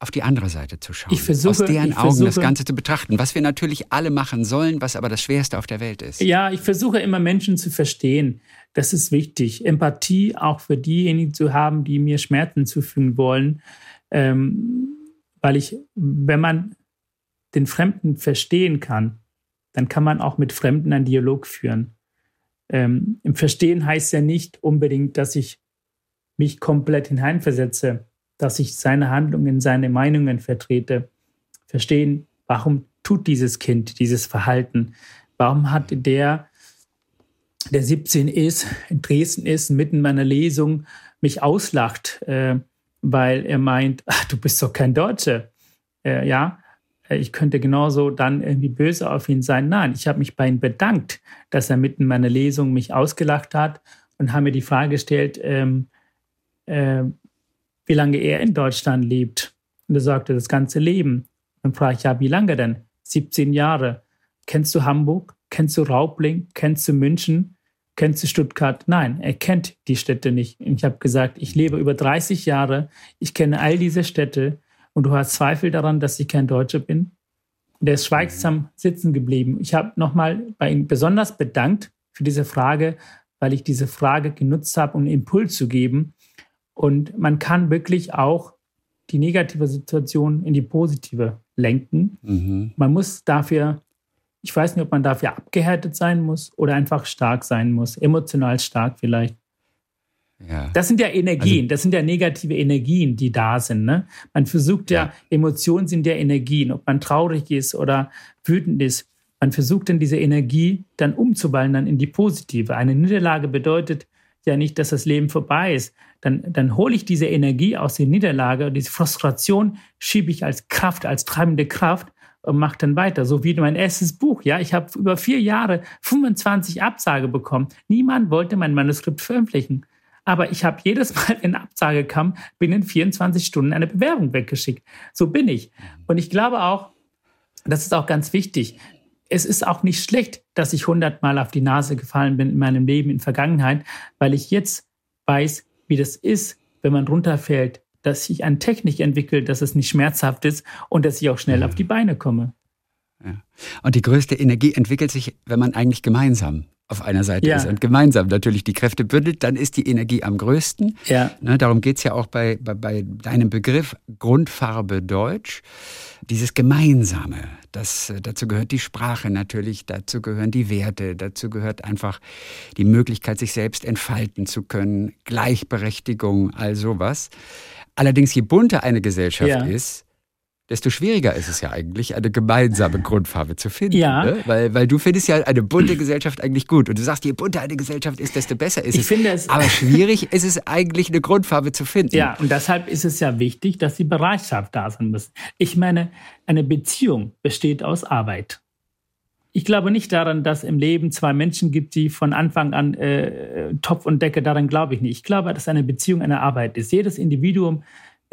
auf die andere Seite zu schauen. Ich versuche, aus deren Augen versuche, das Ganze zu betrachten, was wir natürlich alle machen sollen, was aber das Schwerste auf der Welt ist. Ja, ich versuche immer Menschen zu verstehen. Das ist wichtig. Empathie auch für diejenigen zu haben, die mir Schmerzen zufügen wollen. Ähm, weil ich, wenn man den Fremden verstehen kann, dann kann man auch mit Fremden einen Dialog führen. Ähm, Im Verstehen heißt ja nicht unbedingt, dass ich mich komplett hineinversetze, dass ich seine Handlungen, seine Meinungen vertrete. Verstehen, warum tut dieses Kind dieses Verhalten? Warum hat der, der 17 ist, in Dresden ist, mitten meiner Lesung mich auslacht, äh, weil er meint, ach, du bist doch kein Deutscher. Äh, ja, äh, ich könnte genauso dann irgendwie böse auf ihn sein. Nein, ich habe mich bei ihm bedankt, dass er mitten meiner Lesung mich ausgelacht hat und habe mir die Frage gestellt, ähm, äh, wie lange er in Deutschland lebt. Und er sagte, das ganze Leben. Dann frage ich, ja, wie lange denn? 17 Jahre. Kennst du Hamburg? Kennst du Raubling? Kennst du München? Kennst du Stuttgart? Nein, er kennt die Städte nicht. Und ich habe gesagt, ich lebe über 30 Jahre, ich kenne all diese Städte und du hast Zweifel daran, dass ich kein Deutscher bin. Und er ist schweigsam sitzen geblieben. Ich habe nochmal bei ihm besonders bedankt für diese Frage, weil ich diese Frage genutzt habe, um einen Impuls zu geben. Und man kann wirklich auch die negative Situation in die positive lenken. Mhm. Man muss dafür, ich weiß nicht, ob man dafür abgehärtet sein muss oder einfach stark sein muss, emotional stark vielleicht. Ja. Das sind ja Energien, also, das sind ja negative Energien, die da sind. Ne? Man versucht ja, ja, Emotionen sind ja Energien, ob man traurig ist oder wütend ist. Man versucht dann diese Energie dann umzuwandeln in die positive. Eine Niederlage bedeutet ja nicht, dass das Leben vorbei ist. Dann, dann hole ich diese Energie aus der Niederlage und diese Frustration schiebe ich als Kraft, als treibende Kraft und mache dann weiter. So wie mein erstes Buch. Ja, ich habe über vier Jahre 25 Absage bekommen. Niemand wollte mein Manuskript veröffentlichen. Aber ich habe jedes Mal, wenn Absage kam, binnen 24 Stunden eine Bewerbung weggeschickt. So bin ich. Und ich glaube auch, das ist auch ganz wichtig. Es ist auch nicht schlecht, dass ich hundertmal auf die Nase gefallen bin in meinem Leben in Vergangenheit, weil ich jetzt weiß, wie das ist, wenn man runterfällt, dass ich eine Technik entwickle, dass es nicht schmerzhaft ist und dass ich auch schnell ja. auf die Beine komme. Ja. Und die größte Energie entwickelt sich, wenn man eigentlich gemeinsam auf einer Seite ja. ist und gemeinsam natürlich die Kräfte bündelt, dann ist die Energie am größten. Ja. Ne, darum geht es ja auch bei, bei, bei deinem Begriff Grundfarbe Deutsch. Dieses Gemeinsame, das, dazu gehört die Sprache natürlich, dazu gehören die Werte, dazu gehört einfach die Möglichkeit, sich selbst entfalten zu können, Gleichberechtigung, all sowas. Allerdings, je bunter eine Gesellschaft ja. ist, desto schwieriger ist es ja eigentlich, eine gemeinsame Grundfarbe zu finden. Ja. Ne? Weil, weil du findest ja eine bunte Gesellschaft eigentlich gut. Und du sagst, je bunter eine Gesellschaft ist, desto besser ist ich es. Finde es. Aber schwierig ist es eigentlich, eine Grundfarbe zu finden. Ja, und deshalb ist es ja wichtig, dass die Bereitschaft da sein muss. Ich meine, eine Beziehung besteht aus Arbeit. Ich glaube nicht daran, dass im Leben zwei Menschen gibt, die von Anfang an äh, Topf und Decke, daran glaube ich nicht. Ich glaube, dass eine Beziehung eine Arbeit ist. Jedes Individuum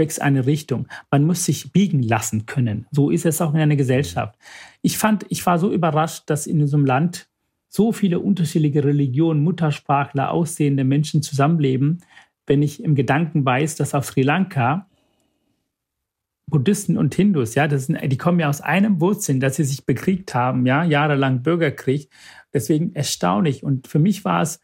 wächst eine Richtung. Man muss sich biegen lassen können. So ist es auch in einer Gesellschaft. Ich fand, ich war so überrascht, dass in diesem Land so viele unterschiedliche Religionen, Muttersprachler, aussehende Menschen zusammenleben. Wenn ich im Gedanken weiß, dass auf Sri Lanka Buddhisten und Hindus, ja, sind, die kommen ja aus einem Wurzeln, dass sie sich bekriegt haben, ja, jahrelang Bürgerkrieg. Deswegen erstaunlich. Und für mich war es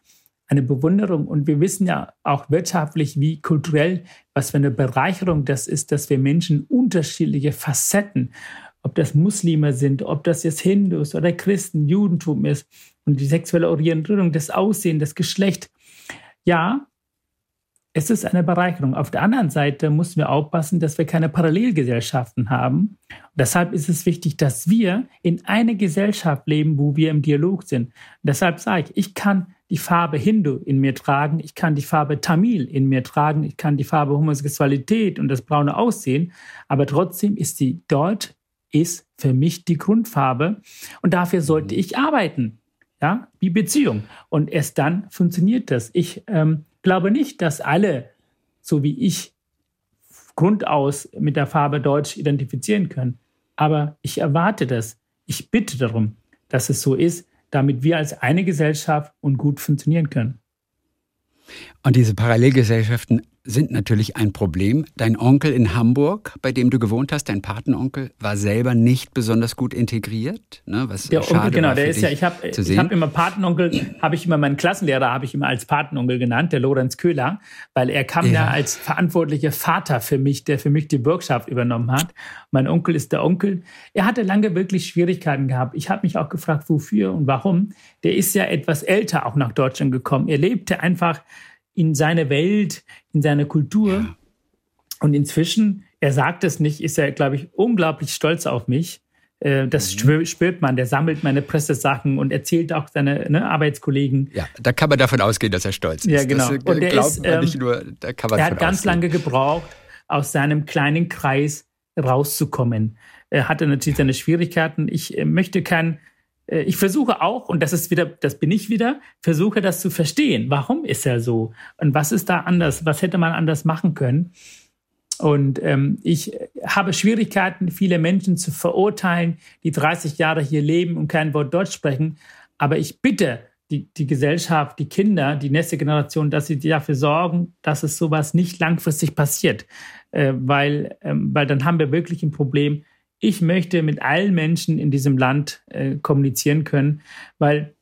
eine Bewunderung. Und wir wissen ja auch wirtschaftlich wie kulturell, was für eine Bereicherung das ist, dass wir Menschen unterschiedliche Facetten, ob das Muslime sind, ob das jetzt Hindus oder Christen, Judentum ist und die sexuelle Orientierung, das Aussehen, das Geschlecht. Ja, es ist eine Bereicherung. Auf der anderen Seite müssen wir aufpassen, dass wir keine Parallelgesellschaften haben. Und deshalb ist es wichtig, dass wir in einer Gesellschaft leben, wo wir im Dialog sind. Und deshalb sage ich, ich kann die Farbe Hindu in mir tragen, ich kann die Farbe Tamil in mir tragen, ich kann die Farbe Homosexualität und das braune Aussehen, aber trotzdem ist die dort ist für mich die Grundfarbe und dafür sollte mhm. ich arbeiten, ja, wie Beziehung und erst dann funktioniert das. Ich ähm, glaube nicht, dass alle, so wie ich, grundaus mit der Farbe Deutsch identifizieren können. Aber ich erwarte das. Ich bitte darum, dass es so ist, damit wir als eine Gesellschaft und gut funktionieren können. Und diese Parallelgesellschaften sind natürlich ein Problem. Dein Onkel in Hamburg, bei dem du gewohnt hast, dein Patenonkel, war selber nicht besonders gut integriert. Ne, was der Onkel, genau, der ist ja, ich habe ich hab immer Patenonkel, habe ich immer meinen Klassenlehrer, habe ich immer als Patenonkel genannt, der Lorenz Köhler, weil er kam ja. ja als verantwortlicher Vater für mich, der für mich die Bürgschaft übernommen hat. Mein Onkel ist der Onkel. Er hatte lange wirklich Schwierigkeiten gehabt. Ich habe mich auch gefragt, wofür und warum. Der ist ja etwas älter auch nach Deutschland gekommen. Er lebte einfach in seine Welt, in seine Kultur. Ja. Und inzwischen, er sagt es nicht, ist er, glaube ich, unglaublich stolz auf mich. Äh, das mhm. spürt man. Der sammelt meine Pressesachen und erzählt auch seine ne, Arbeitskollegen. Ja, da kann man davon ausgehen, dass er stolz ist. Ja, genau. Das, und der ist, ähm, nicht nur, da kann man er hat ganz ausgehen. lange gebraucht, aus seinem kleinen Kreis rauszukommen. Er hatte natürlich seine Schwierigkeiten. Ich äh, möchte kein ich versuche auch, und das ist wieder, das bin ich wieder, versuche das zu verstehen. Warum ist er so? Und was ist da anders? Was hätte man anders machen können? Und ähm, ich habe Schwierigkeiten, viele Menschen zu verurteilen, die 30 Jahre hier leben und kein Wort Deutsch sprechen. Aber ich bitte die, die Gesellschaft, die Kinder, die nächste Generation, dass sie dafür sorgen, dass es sowas nicht langfristig passiert. Äh, weil, ähm, weil dann haben wir wirklich ein Problem, ich möchte mit allen Menschen in diesem Land äh, kommunizieren können, weil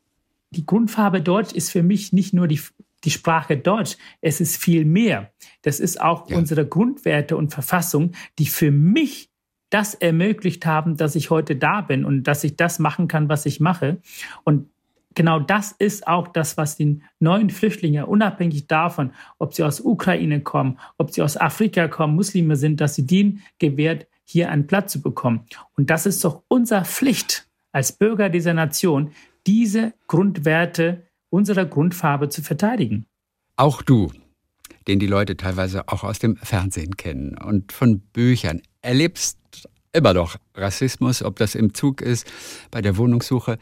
die Grundfarbe Deutsch ist für mich nicht nur die, die Sprache Deutsch, es ist viel mehr. Das ist auch ja. unsere Grundwerte und Verfassung, die für mich das ermöglicht haben, dass ich heute da bin und dass ich das machen kann, was ich mache. Und genau das ist auch das, was den neuen Flüchtlingen, unabhängig davon, ob sie aus Ukraine kommen, ob sie aus Afrika kommen, Muslime sind, dass sie denen gewährt hier einen Platz zu bekommen. Und das ist doch unsere Pflicht als Bürger dieser Nation, diese Grundwerte unserer Grundfarbe zu verteidigen. Auch du, den die Leute teilweise auch aus dem Fernsehen kennen und von Büchern, erlebst immer noch Rassismus, ob das im Zug ist, bei der Wohnungssuche.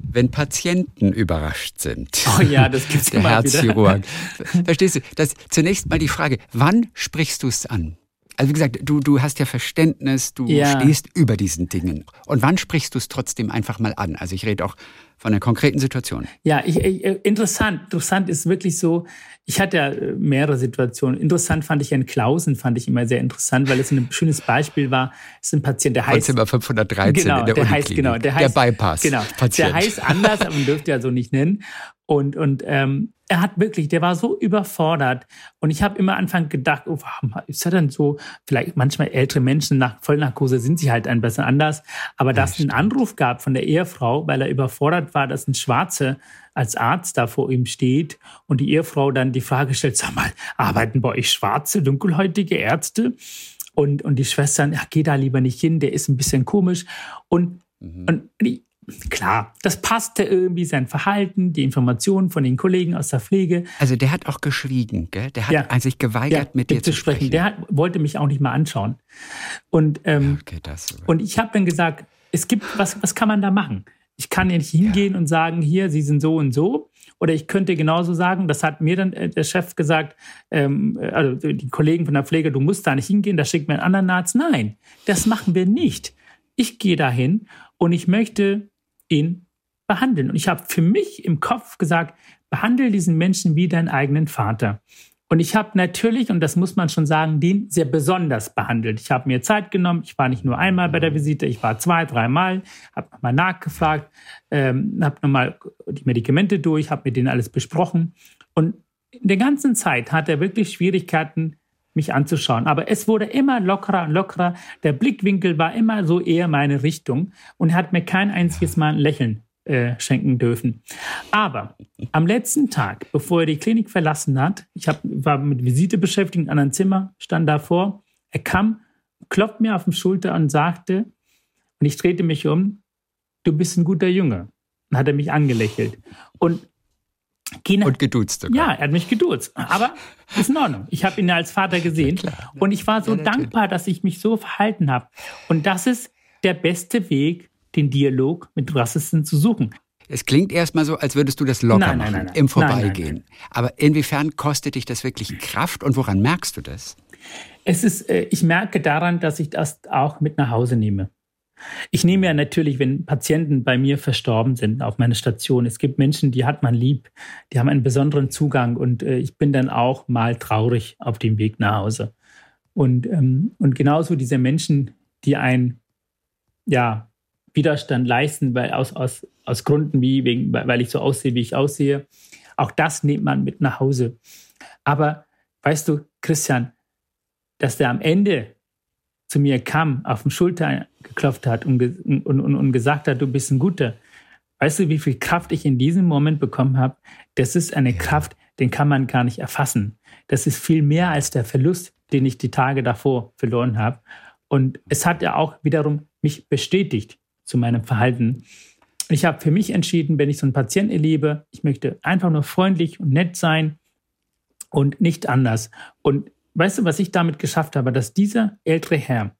Wenn Patienten überrascht sind. Oh ja, das gibt's der Herzchirurg. Verstehst du? Das zunächst mal die Frage, wann sprichst du es an? Also wie gesagt, du, du hast ja Verständnis, du ja. stehst über diesen Dingen. Und wann sprichst du es trotzdem einfach mal an? Also ich rede auch von einer konkreten Situation. Ja, ich, ich, interessant. Interessant ist wirklich so, ich hatte ja äh, mehrere Situationen. Interessant fand ich Herrn Klausen, fand ich immer sehr interessant, weil es ein schönes Beispiel war. Es ist ein Patient, der heißt... Zimmer 513 genau, in der, der heißt, genau, der heißt, der Bypass. Genau, Patient. der heißt anders, aber man dürfte ja so nicht nennen. Und, und ähm, er hat wirklich, der war so überfordert. Und ich habe immer Anfang gedacht, oh, warum ist er denn so? Vielleicht manchmal ältere Menschen nach Vollnarkose sind sie halt ein bisschen anders. Aber dass es einen Anruf gab von der Ehefrau, weil er überfordert war, dass ein Schwarze als Arzt da vor ihm steht und die Ehefrau dann die Frage stellt, sag mal, arbeiten bei euch schwarze, dunkelhäutige Ärzte? Und, und die Schwestern, ja, geh da lieber nicht hin, der ist ein bisschen komisch. Und, mhm. und die, Klar, das passte irgendwie sein Verhalten, die Informationen von den Kollegen aus der Pflege. Also der hat auch geschwiegen, gell? Der hat ja. sich geweigert, ja, mit dir zu sprechen. sprechen. Der hat, wollte mich auch nicht mal anschauen. Und, ähm, okay, und ich habe dann gesagt, es gibt, was, was kann man da machen? Ich kann ja nicht hingehen ja. und sagen, hier, Sie sind so und so. Oder ich könnte genauso sagen, das hat mir dann äh, der Chef gesagt, ähm, also die Kollegen von der Pflege, du musst da nicht hingehen, da schickt mir einen anderen Arzt. Nein, das machen wir nicht. Ich gehe dahin und ich möchte ihn behandeln. Und ich habe für mich im Kopf gesagt, behandle diesen Menschen wie deinen eigenen Vater. Und ich habe natürlich, und das muss man schon sagen, den sehr besonders behandelt. Ich habe mir Zeit genommen. Ich war nicht nur einmal bei der Visite, ich war zwei, dreimal, habe nochmal nachgefragt, ähm, habe nochmal die Medikamente durch, habe mit denen alles besprochen. Und in der ganzen Zeit hat er wirklich Schwierigkeiten, mich anzuschauen. Aber es wurde immer lockerer und lockerer. Der Blickwinkel war immer so eher meine Richtung und hat mir kein einziges Mal ein Lächeln äh, schenken dürfen. Aber am letzten Tag, bevor er die Klinik verlassen hat, ich hab, war mit Visite beschäftigt in einem Zimmer, stand davor, er kam, klopft mir auf die Schulter und sagte, und ich drehte mich um, du bist ein guter Junge. Und hat er mich angelächelt. Und Gina, und geduzt sogar. Ja, er hat mich geduzt. Aber ist in Ordnung. Ich habe ihn als Vater gesehen. Ja, und ich war so ja, dankbar, dass ich mich so verhalten habe. Und das ist der beste Weg, den Dialog mit Rassisten zu suchen. Es klingt erstmal so, als würdest du das locker nein, machen, nein, nein, im Vorbeigehen. Aber inwiefern kostet dich das wirklich Kraft und woran merkst du das? Es ist, äh, ich merke daran, dass ich das auch mit nach Hause nehme. Ich nehme ja natürlich, wenn Patienten bei mir verstorben sind auf meiner Station, es gibt Menschen, die hat man lieb, die haben einen besonderen Zugang und äh, ich bin dann auch mal traurig auf dem Weg nach Hause. Und, ähm, und genauso diese Menschen, die ein ja, Widerstand leisten, weil aus, aus, aus Gründen wie, wegen, weil ich so aussehe, wie ich aussehe, auch das nimmt man mit nach Hause. Aber weißt du, Christian, dass der am Ende zu mir kam, auf den Schulter geklopft hat und, und, und, und gesagt hat, du bist ein Guter. Weißt du, wie viel Kraft ich in diesem Moment bekommen habe? Das ist eine ja. Kraft, den kann man gar nicht erfassen. Das ist viel mehr als der Verlust, den ich die Tage davor verloren habe. Und es hat ja auch wiederum mich bestätigt zu meinem Verhalten. Ich habe für mich entschieden, wenn ich so einen Patienten erlebe, ich möchte einfach nur freundlich und nett sein und nicht anders. Und weißt du, was ich damit geschafft habe, dass dieser ältere Herr,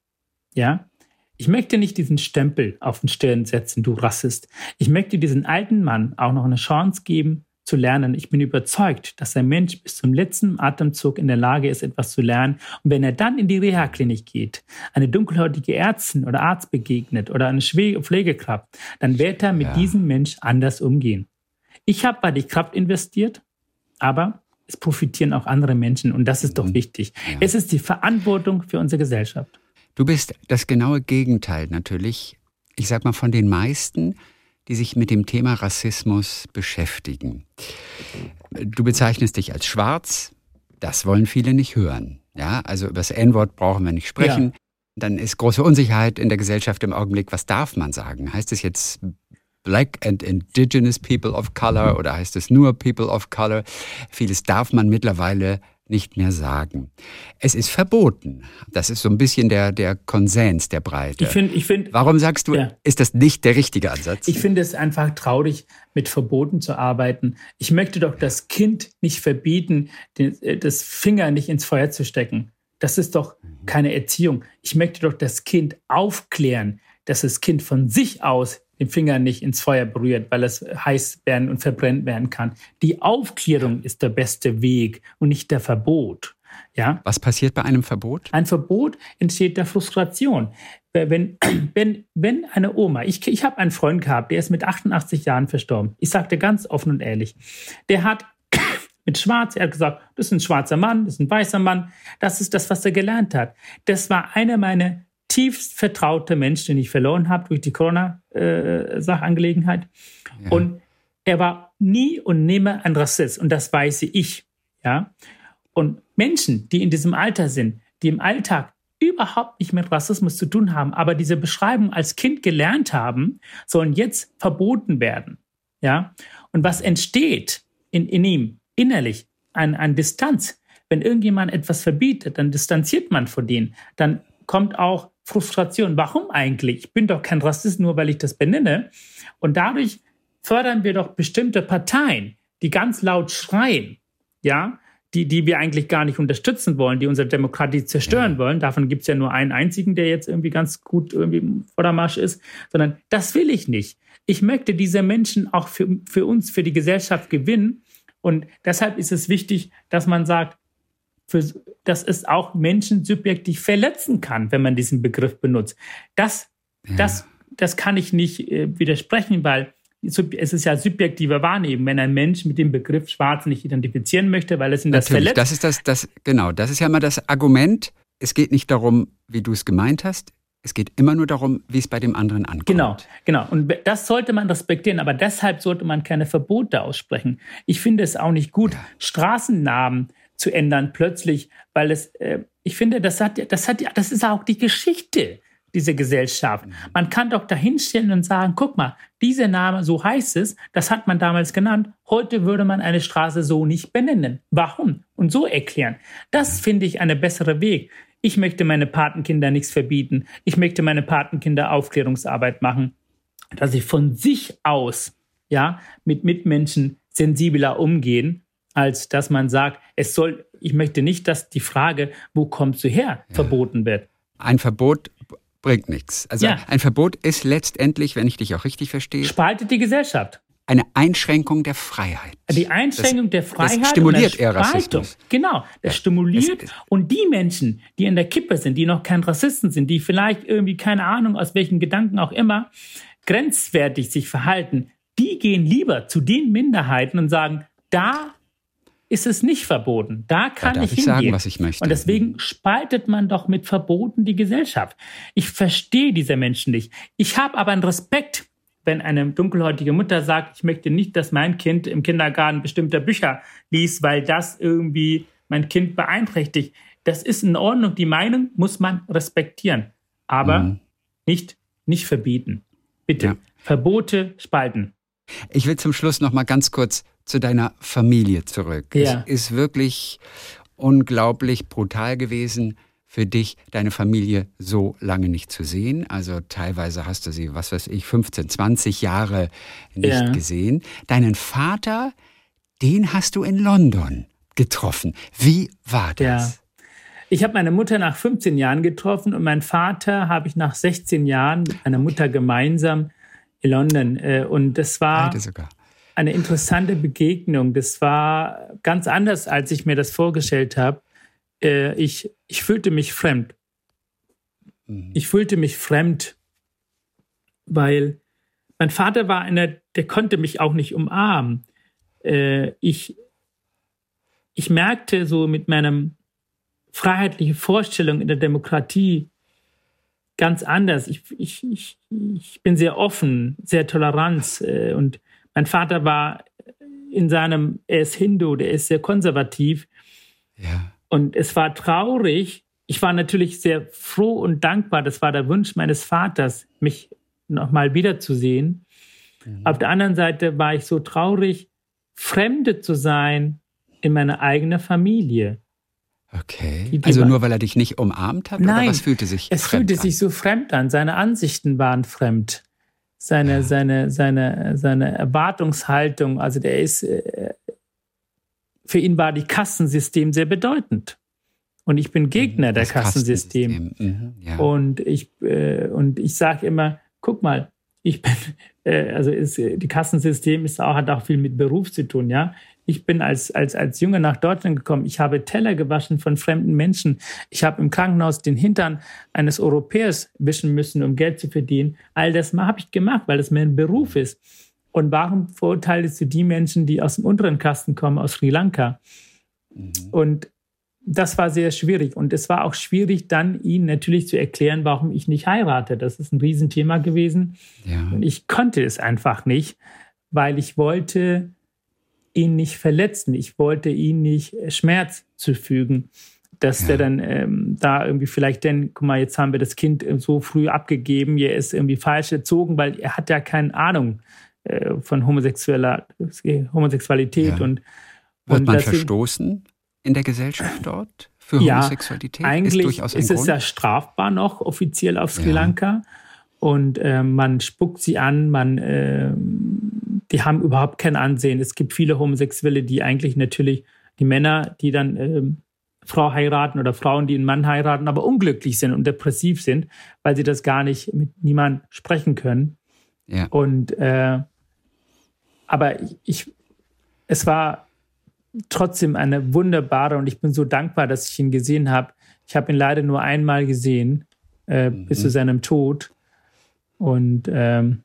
ja, ich möchte nicht diesen Stempel auf den Stirn setzen, du Rassist. Ich möchte diesen alten Mann auch noch eine Chance geben, zu lernen. Ich bin überzeugt, dass ein Mensch bis zum letzten Atemzug in der Lage ist, etwas zu lernen. Und wenn er dann in die Reha-Klinik geht, eine dunkelhäutige Ärztin oder Arzt begegnet oder eine Pflegekraft, dann wird er mit ja. diesem Mensch anders umgehen. Ich habe bei die Kraft investiert, aber es profitieren auch andere Menschen und das ist doch mhm. wichtig. Ja. Es ist die Verantwortung für unsere Gesellschaft. Du bist das genaue Gegenteil natürlich, ich sag mal, von den meisten, die sich mit dem Thema Rassismus beschäftigen. Du bezeichnest dich als schwarz, das wollen viele nicht hören. Ja, also über das N-Wort brauchen wir nicht sprechen. Ja. Dann ist große Unsicherheit in der Gesellschaft im Augenblick. Was darf man sagen? Heißt es jetzt Black and Indigenous People of Color oder heißt es nur People of Color? Vieles darf man mittlerweile nicht mehr sagen. Es ist verboten. Das ist so ein bisschen der, der Konsens der Breite. Ich find, ich find, Warum sagst du, ja. ist das nicht der richtige Ansatz? Ich finde es einfach traurig, mit Verboten zu arbeiten. Ich möchte doch das Kind nicht verbieten, äh, das Finger nicht ins Feuer zu stecken. Das ist doch keine Erziehung. Ich möchte doch das Kind aufklären, dass das Kind von sich aus den Finger nicht ins Feuer berührt, weil es heiß werden und verbrennt werden kann. Die Aufklärung ist der beste Weg und nicht der Verbot. Ja? Was passiert bei einem Verbot? Ein Verbot entsteht der Frustration. Wenn, wenn, wenn eine Oma, ich, ich habe einen Freund gehabt, der ist mit 88 Jahren verstorben. Ich sagte ganz offen und ehrlich, der hat mit Schwarz, er hat gesagt, das ist ein schwarzer Mann, das ist ein weißer Mann, das ist das, was er gelernt hat. Das war einer meiner tiefst vertraute Mensch, den ich verloren habe durch die Corona-Sachangelegenheit. Äh, ja. Und er war nie und nimmer ein Rassist. Und das weiß ich. Ja. Und Menschen, die in diesem Alter sind, die im Alltag überhaupt nicht mit Rassismus zu tun haben, aber diese Beschreibung als Kind gelernt haben, sollen jetzt verboten werden. Ja. Und was entsteht in, in ihm innerlich an, an Distanz? Wenn irgendjemand etwas verbietet, dann distanziert man von denen. Dann kommt auch Frustration. Warum eigentlich? Ich bin doch kein Rassist, nur weil ich das benenne. Und dadurch fördern wir doch bestimmte Parteien, die ganz laut schreien, ja, die, die wir eigentlich gar nicht unterstützen wollen, die unsere Demokratie zerstören wollen. Davon gibt es ja nur einen einzigen, der jetzt irgendwie ganz gut irgendwie vor der Marsch ist, sondern das will ich nicht. Ich möchte diese Menschen auch für, für uns, für die Gesellschaft gewinnen. Und deshalb ist es wichtig, dass man sagt, für, dass es auch Menschen subjektiv verletzen kann, wenn man diesen Begriff benutzt. Das, ja. das, das kann ich nicht äh, widersprechen, weil es ist ja subjektive Wahrnehmung, wenn ein Mensch mit dem Begriff Schwarz nicht identifizieren möchte, weil es ihn das Natürlich, verletzt. Das ist das, das, genau, das ist ja immer das Argument. Es geht nicht darum, wie du es gemeint hast. Es geht immer nur darum, wie es bei dem anderen ankommt. Genau, genau. Und das sollte man respektieren, aber deshalb sollte man keine Verbote aussprechen. Ich finde es auch nicht gut, ja. Straßennamen zu ändern plötzlich, weil es, äh, ich finde, das hat, das hat, das ist auch die Geschichte dieser Gesellschaft. Mhm. Man kann doch dahinstellen und sagen, guck mal, dieser Name, so heißt es, das hat man damals genannt. Heute würde man eine Straße so nicht benennen. Warum? Und so erklären. Das finde ich eine bessere Weg. Ich möchte meine Patenkinder nichts verbieten. Ich möchte meine Patenkinder Aufklärungsarbeit machen, dass sie von sich aus, ja, mit Mitmenschen sensibler umgehen, als dass man sagt, es soll, ich möchte nicht, dass die Frage, wo kommst du her, ja. verboten wird. Ein Verbot bringt nichts. Also ja. ein Verbot ist letztendlich, wenn ich dich auch richtig verstehe, spaltet die Gesellschaft eine Einschränkung der Freiheit. Die Einschränkung das, der Freiheit das stimuliert eher Rassismus. Genau, das ja, stimuliert. Es, und die Menschen, die in der Kippe sind, die noch kein Rassisten sind, die vielleicht irgendwie keine Ahnung aus welchen Gedanken auch immer grenzwertig sich verhalten, die gehen lieber zu den Minderheiten und sagen, da ist es nicht verboten. Da kann da ich, ich sagen, was ich möchte. Und deswegen spaltet man doch mit Verboten die Gesellschaft. Ich verstehe diese Menschen nicht. Ich habe aber einen Respekt wenn eine dunkelhäutige Mutter sagt, ich möchte nicht, dass mein Kind im Kindergarten bestimmte Bücher liest, weil das irgendwie mein Kind beeinträchtigt. Das ist in Ordnung. Die Meinung muss man respektieren, aber mhm. nicht, nicht verbieten. Bitte. Ja. Verbote spalten. Ich will zum Schluss noch mal ganz kurz zu deiner Familie zurück. Ja. Es ist wirklich unglaublich brutal gewesen für dich, deine Familie so lange nicht zu sehen. Also teilweise hast du sie, was weiß ich, 15, 20 Jahre nicht ja. gesehen. Deinen Vater, den hast du in London getroffen. Wie war das? Ja. Ich habe meine Mutter nach 15 Jahren getroffen und meinen Vater habe ich nach 16 Jahren mit meiner Mutter gemeinsam in London. Äh, und das war eine interessante Begegnung. Das war ganz anders, als ich mir das vorgestellt habe äh, ich, ich fühlte mich fremd. Mhm. Ich fühlte mich fremd, weil mein Vater war einer, der konnte mich auch nicht umarmen. Äh, ich, ich merkte so mit meinem freiheitlichen Vorstellung in der Demokratie ganz anders. Ich, ich, ich, ich bin sehr offen, sehr tolerant äh, und mein Vater war in seinem, er ist Hindu, der ist sehr konservativ. Ja. Und es war traurig. Ich war natürlich sehr froh und dankbar. Das war der Wunsch meines Vaters, mich nochmal wiederzusehen. Mhm. Auf der anderen Seite war ich so traurig, Fremde zu sein in meiner eigenen Familie. Okay. Die, die also nur weil er dich nicht umarmt hat? Nein, oder was fühlte sich es fühlte an? sich so fremd an. Seine Ansichten waren fremd. Seine, seine, seine, seine Erwartungshaltung. Also der ist, äh, für ihn war die Kassensystem sehr bedeutend. Und ich bin Gegner das der Kassensystem. Mhm, ja. Und ich, äh, und ich sage immer, guck mal, ich bin, äh, also ist, die Kassensystem ist auch, hat auch viel mit Beruf zu tun, ja. Ich bin als, als, als Junge nach Deutschland gekommen. Ich habe Teller gewaschen von fremden Menschen. Ich habe im Krankenhaus den Hintern eines Europäers wischen müssen, um Geld zu verdienen. All das habe ich gemacht, weil es mein Beruf ist. Und warum verurteilst du die Menschen, die aus dem unteren Kasten kommen, aus Sri Lanka? Mhm. Und das war sehr schwierig. Und es war auch schwierig, dann ihnen natürlich zu erklären, warum ich nicht heirate. Das ist ein Riesenthema gewesen. Ja. Und ich konnte es einfach nicht, weil ich wollte ihn nicht verletzen. Ich wollte ihn nicht Schmerz zufügen, dass ja. der dann ähm, da irgendwie vielleicht denn, guck mal, jetzt haben wir das Kind so früh abgegeben, er ist irgendwie falsch erzogen, weil er hat ja keine Ahnung äh, von homosexueller Homosexualität ja. und wird man verstoßen in der Gesellschaft dort für ja, Homosexualität? Eigentlich ist, ist es ja strafbar noch offiziell auf Sri Lanka und äh, man spuckt sie an, man äh, die haben überhaupt kein Ansehen. Es gibt viele Homosexuelle, die eigentlich natürlich die Männer, die dann äh, Frau heiraten oder Frauen, die einen Mann heiraten, aber unglücklich sind und depressiv sind, weil sie das gar nicht mit niemandem sprechen können. Ja. Und äh, aber ich, es war trotzdem eine wunderbare und ich bin so dankbar, dass ich ihn gesehen habe. Ich habe ihn leider nur einmal gesehen, äh, mhm. bis zu seinem Tod. Und ähm,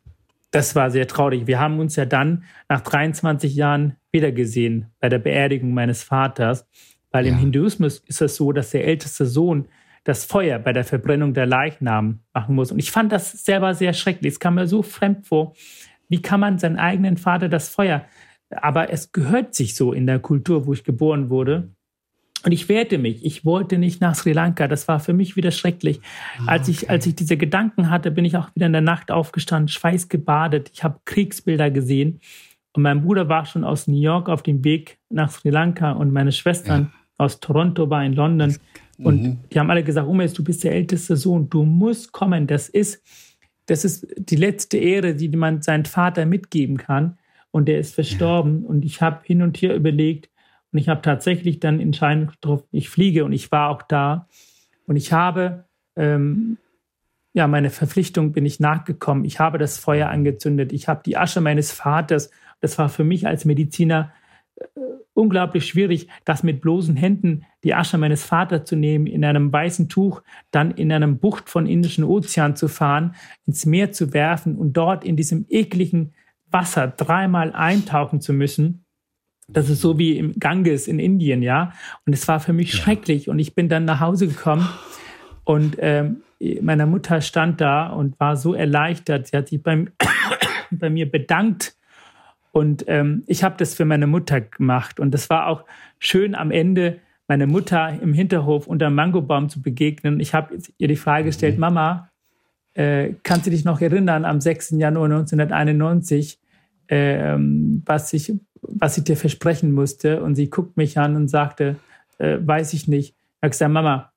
das war sehr traurig. Wir haben uns ja dann nach 23 Jahren wiedergesehen bei der Beerdigung meines Vaters, weil ja. im Hinduismus ist es so, dass der älteste Sohn das Feuer bei der Verbrennung der Leichnam machen muss. Und ich fand das selber sehr schrecklich. Es kam mir so fremd vor. Wie kann man seinen eigenen Vater das Feuer? Aber es gehört sich so in der Kultur, wo ich geboren wurde. Und ich wehrte mich. Ich wollte nicht nach Sri Lanka. Das war für mich wieder schrecklich. Ah, als, ich, als ich diese Gedanken hatte, bin ich auch wieder in der Nacht aufgestanden, schweißgebadet. Ich habe Kriegsbilder gesehen. Und mein Bruder war schon aus New York auf dem Weg nach Sri Lanka und meine Schwestern ja. aus Toronto war in London. Das, und mhm. die haben alle gesagt, Umes, du bist der älteste Sohn, du musst kommen. Das ist, das ist die letzte Ehre, die man seinem Vater mitgeben kann. Und der ist verstorben. Ja. Und ich habe hin und her überlegt, und ich habe tatsächlich dann Entscheidung getroffen, ich fliege und ich war auch da. Und ich habe, ähm, ja, meine Verpflichtung bin ich nachgekommen. Ich habe das Feuer angezündet. Ich habe die Asche meines Vaters. Das war für mich als Mediziner äh, unglaublich schwierig, das mit bloßen Händen die Asche meines Vaters zu nehmen, in einem weißen Tuch, dann in einem Bucht von Indischen Ozean zu fahren, ins Meer zu werfen und dort in diesem ekligen Wasser dreimal eintauchen zu müssen das ist so wie im Ganges in Indien, ja. Und es war für mich ja. schrecklich. Und ich bin dann nach Hause gekommen und ähm, meine Mutter stand da und war so erleichtert. Sie hat sich beim, bei mir bedankt. Und ähm, ich habe das für meine Mutter gemacht. Und das war auch schön am Ende, meine Mutter im Hinterhof unter dem Mangobaum zu begegnen. Ich habe ihr die Frage gestellt, mhm. Mama, äh, kannst du dich noch erinnern am 6. Januar 1991, äh, was ich was ich dir versprechen musste. Und sie guckt mich an und sagte, äh, weiß ich nicht. Ich habe gesagt, Mama,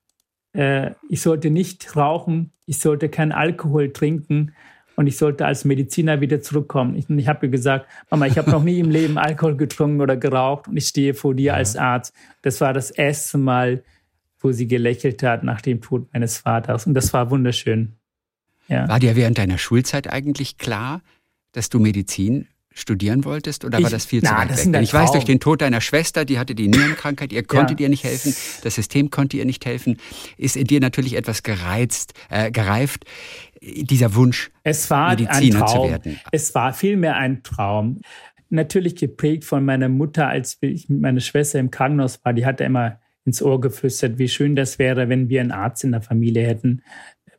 äh, ich sollte nicht rauchen, ich sollte keinen Alkohol trinken und ich sollte als Mediziner wieder zurückkommen. Ich, ich habe ihr gesagt, Mama, ich habe noch nie im Leben Alkohol getrunken oder geraucht und ich stehe vor dir ja. als Arzt. Das war das erste Mal, wo sie gelächelt hat nach dem Tod meines Vaters. Und das war wunderschön. Ja. War dir während deiner Schulzeit eigentlich klar, dass du Medizin studieren wolltest oder ich, war das viel zu na, weit weg? Ich weiß durch den Tod deiner Schwester, die hatte die Nierenkrankheit, ihr konntet ja. ihr nicht helfen, das System konnte ihr nicht helfen, ist in dir natürlich etwas gereizt, äh, gereift, dieser Wunsch, es war Mediziner ein Traum. zu werden. Es war vielmehr ein Traum. Natürlich geprägt von meiner Mutter, als ich mit meiner Schwester im Krankenhaus war, die hatte immer ins Ohr geflüstert, wie schön das wäre, wenn wir einen Arzt in der Familie hätten.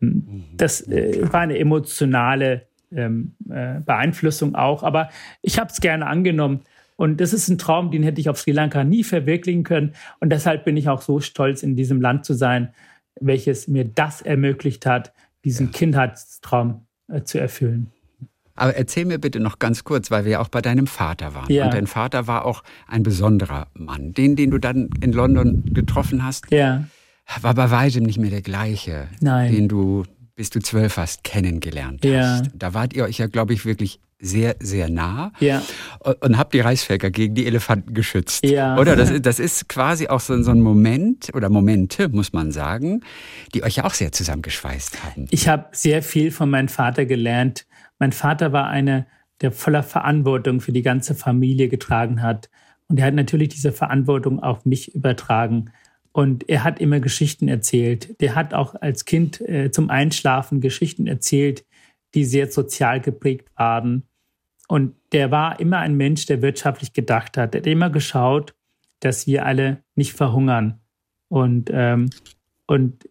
Ähm, mhm. Das äh, war eine emotionale ähm, äh, Beeinflussung auch. Aber ich habe es gerne angenommen. Und das ist ein Traum, den hätte ich auf Sri Lanka nie verwirklichen können. Und deshalb bin ich auch so stolz, in diesem Land zu sein, welches mir das ermöglicht hat, diesen. Kindheitstraum äh, zu erfüllen. Aber erzähl mir bitte noch ganz kurz, weil wir ja auch bei deinem Vater waren. Ja. Und dein Vater war auch ein besonderer Mann. Den, den du dann in London getroffen hast, ja. war bei weitem nicht mehr der gleiche, Nein. den du bis du zwölf hast, kennengelernt ja. hast. Da wart ihr euch ja, glaube ich, wirklich sehr, sehr nah ja. und, und habt die Reisfelker gegen die Elefanten geschützt. Ja. Oder das, das ist quasi auch so, so ein Moment oder Momente, muss man sagen, die euch ja auch sehr zusammengeschweißt haben. Ich habe sehr viel von meinem Vater gelernt. Mein Vater war einer, der voller Verantwortung für die ganze Familie getragen hat. Und er hat natürlich diese Verantwortung auf mich übertragen. Und er hat immer Geschichten erzählt. Der hat auch als Kind äh, zum Einschlafen Geschichten erzählt, die sehr sozial geprägt waren. Und der war immer ein Mensch, der wirtschaftlich gedacht hat. Er hat immer geschaut, dass wir alle nicht verhungern. Und, ähm, und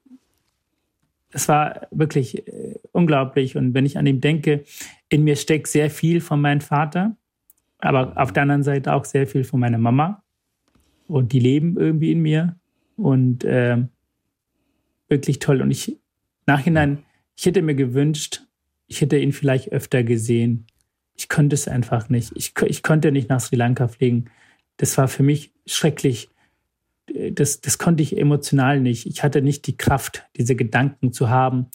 es war wirklich äh, unglaublich. Und wenn ich an ihn denke, in mir steckt sehr viel von meinem Vater, aber auf der anderen Seite auch sehr viel von meiner Mama. Und die leben irgendwie in mir. Und äh, wirklich toll. Und ich, nachhinein, ich hätte mir gewünscht, ich hätte ihn vielleicht öfter gesehen. Ich konnte es einfach nicht. Ich, ich konnte nicht nach Sri Lanka fliegen. Das war für mich schrecklich. Das, das konnte ich emotional nicht. Ich hatte nicht die Kraft, diese Gedanken zu haben,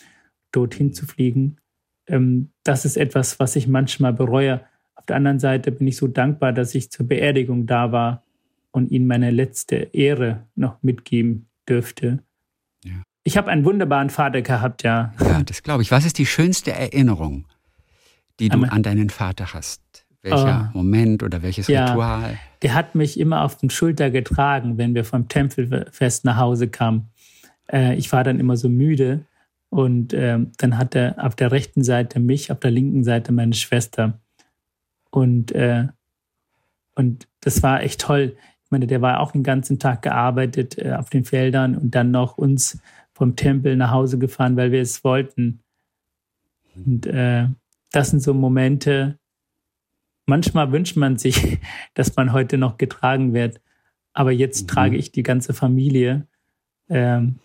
dorthin zu fliegen. Ähm, das ist etwas, was ich manchmal bereue. Auf der anderen Seite bin ich so dankbar, dass ich zur Beerdigung da war und ihnen meine letzte Ehre noch mitgeben dürfte. Ja. Ich habe einen wunderbaren Vater gehabt, ja. Ja, das glaube ich. Was ist die schönste Erinnerung, die du an deinen Vater hast? Welcher oh. Moment oder welches ja, Ritual? Der hat mich immer auf den Schulter getragen, wenn wir vom Tempelfest nach Hause kamen. Äh, ich war dann immer so müde und äh, dann hat er auf der rechten Seite mich, auf der linken Seite meine Schwester. Und, äh, und das war echt toll meine, der war auch den ganzen Tag gearbeitet äh, auf den Feldern und dann noch uns vom Tempel nach Hause gefahren, weil wir es wollten. Und äh, das sind so Momente, manchmal wünscht man sich, dass man heute noch getragen wird. Aber jetzt mhm. trage ich die ganze Familie. Ähm,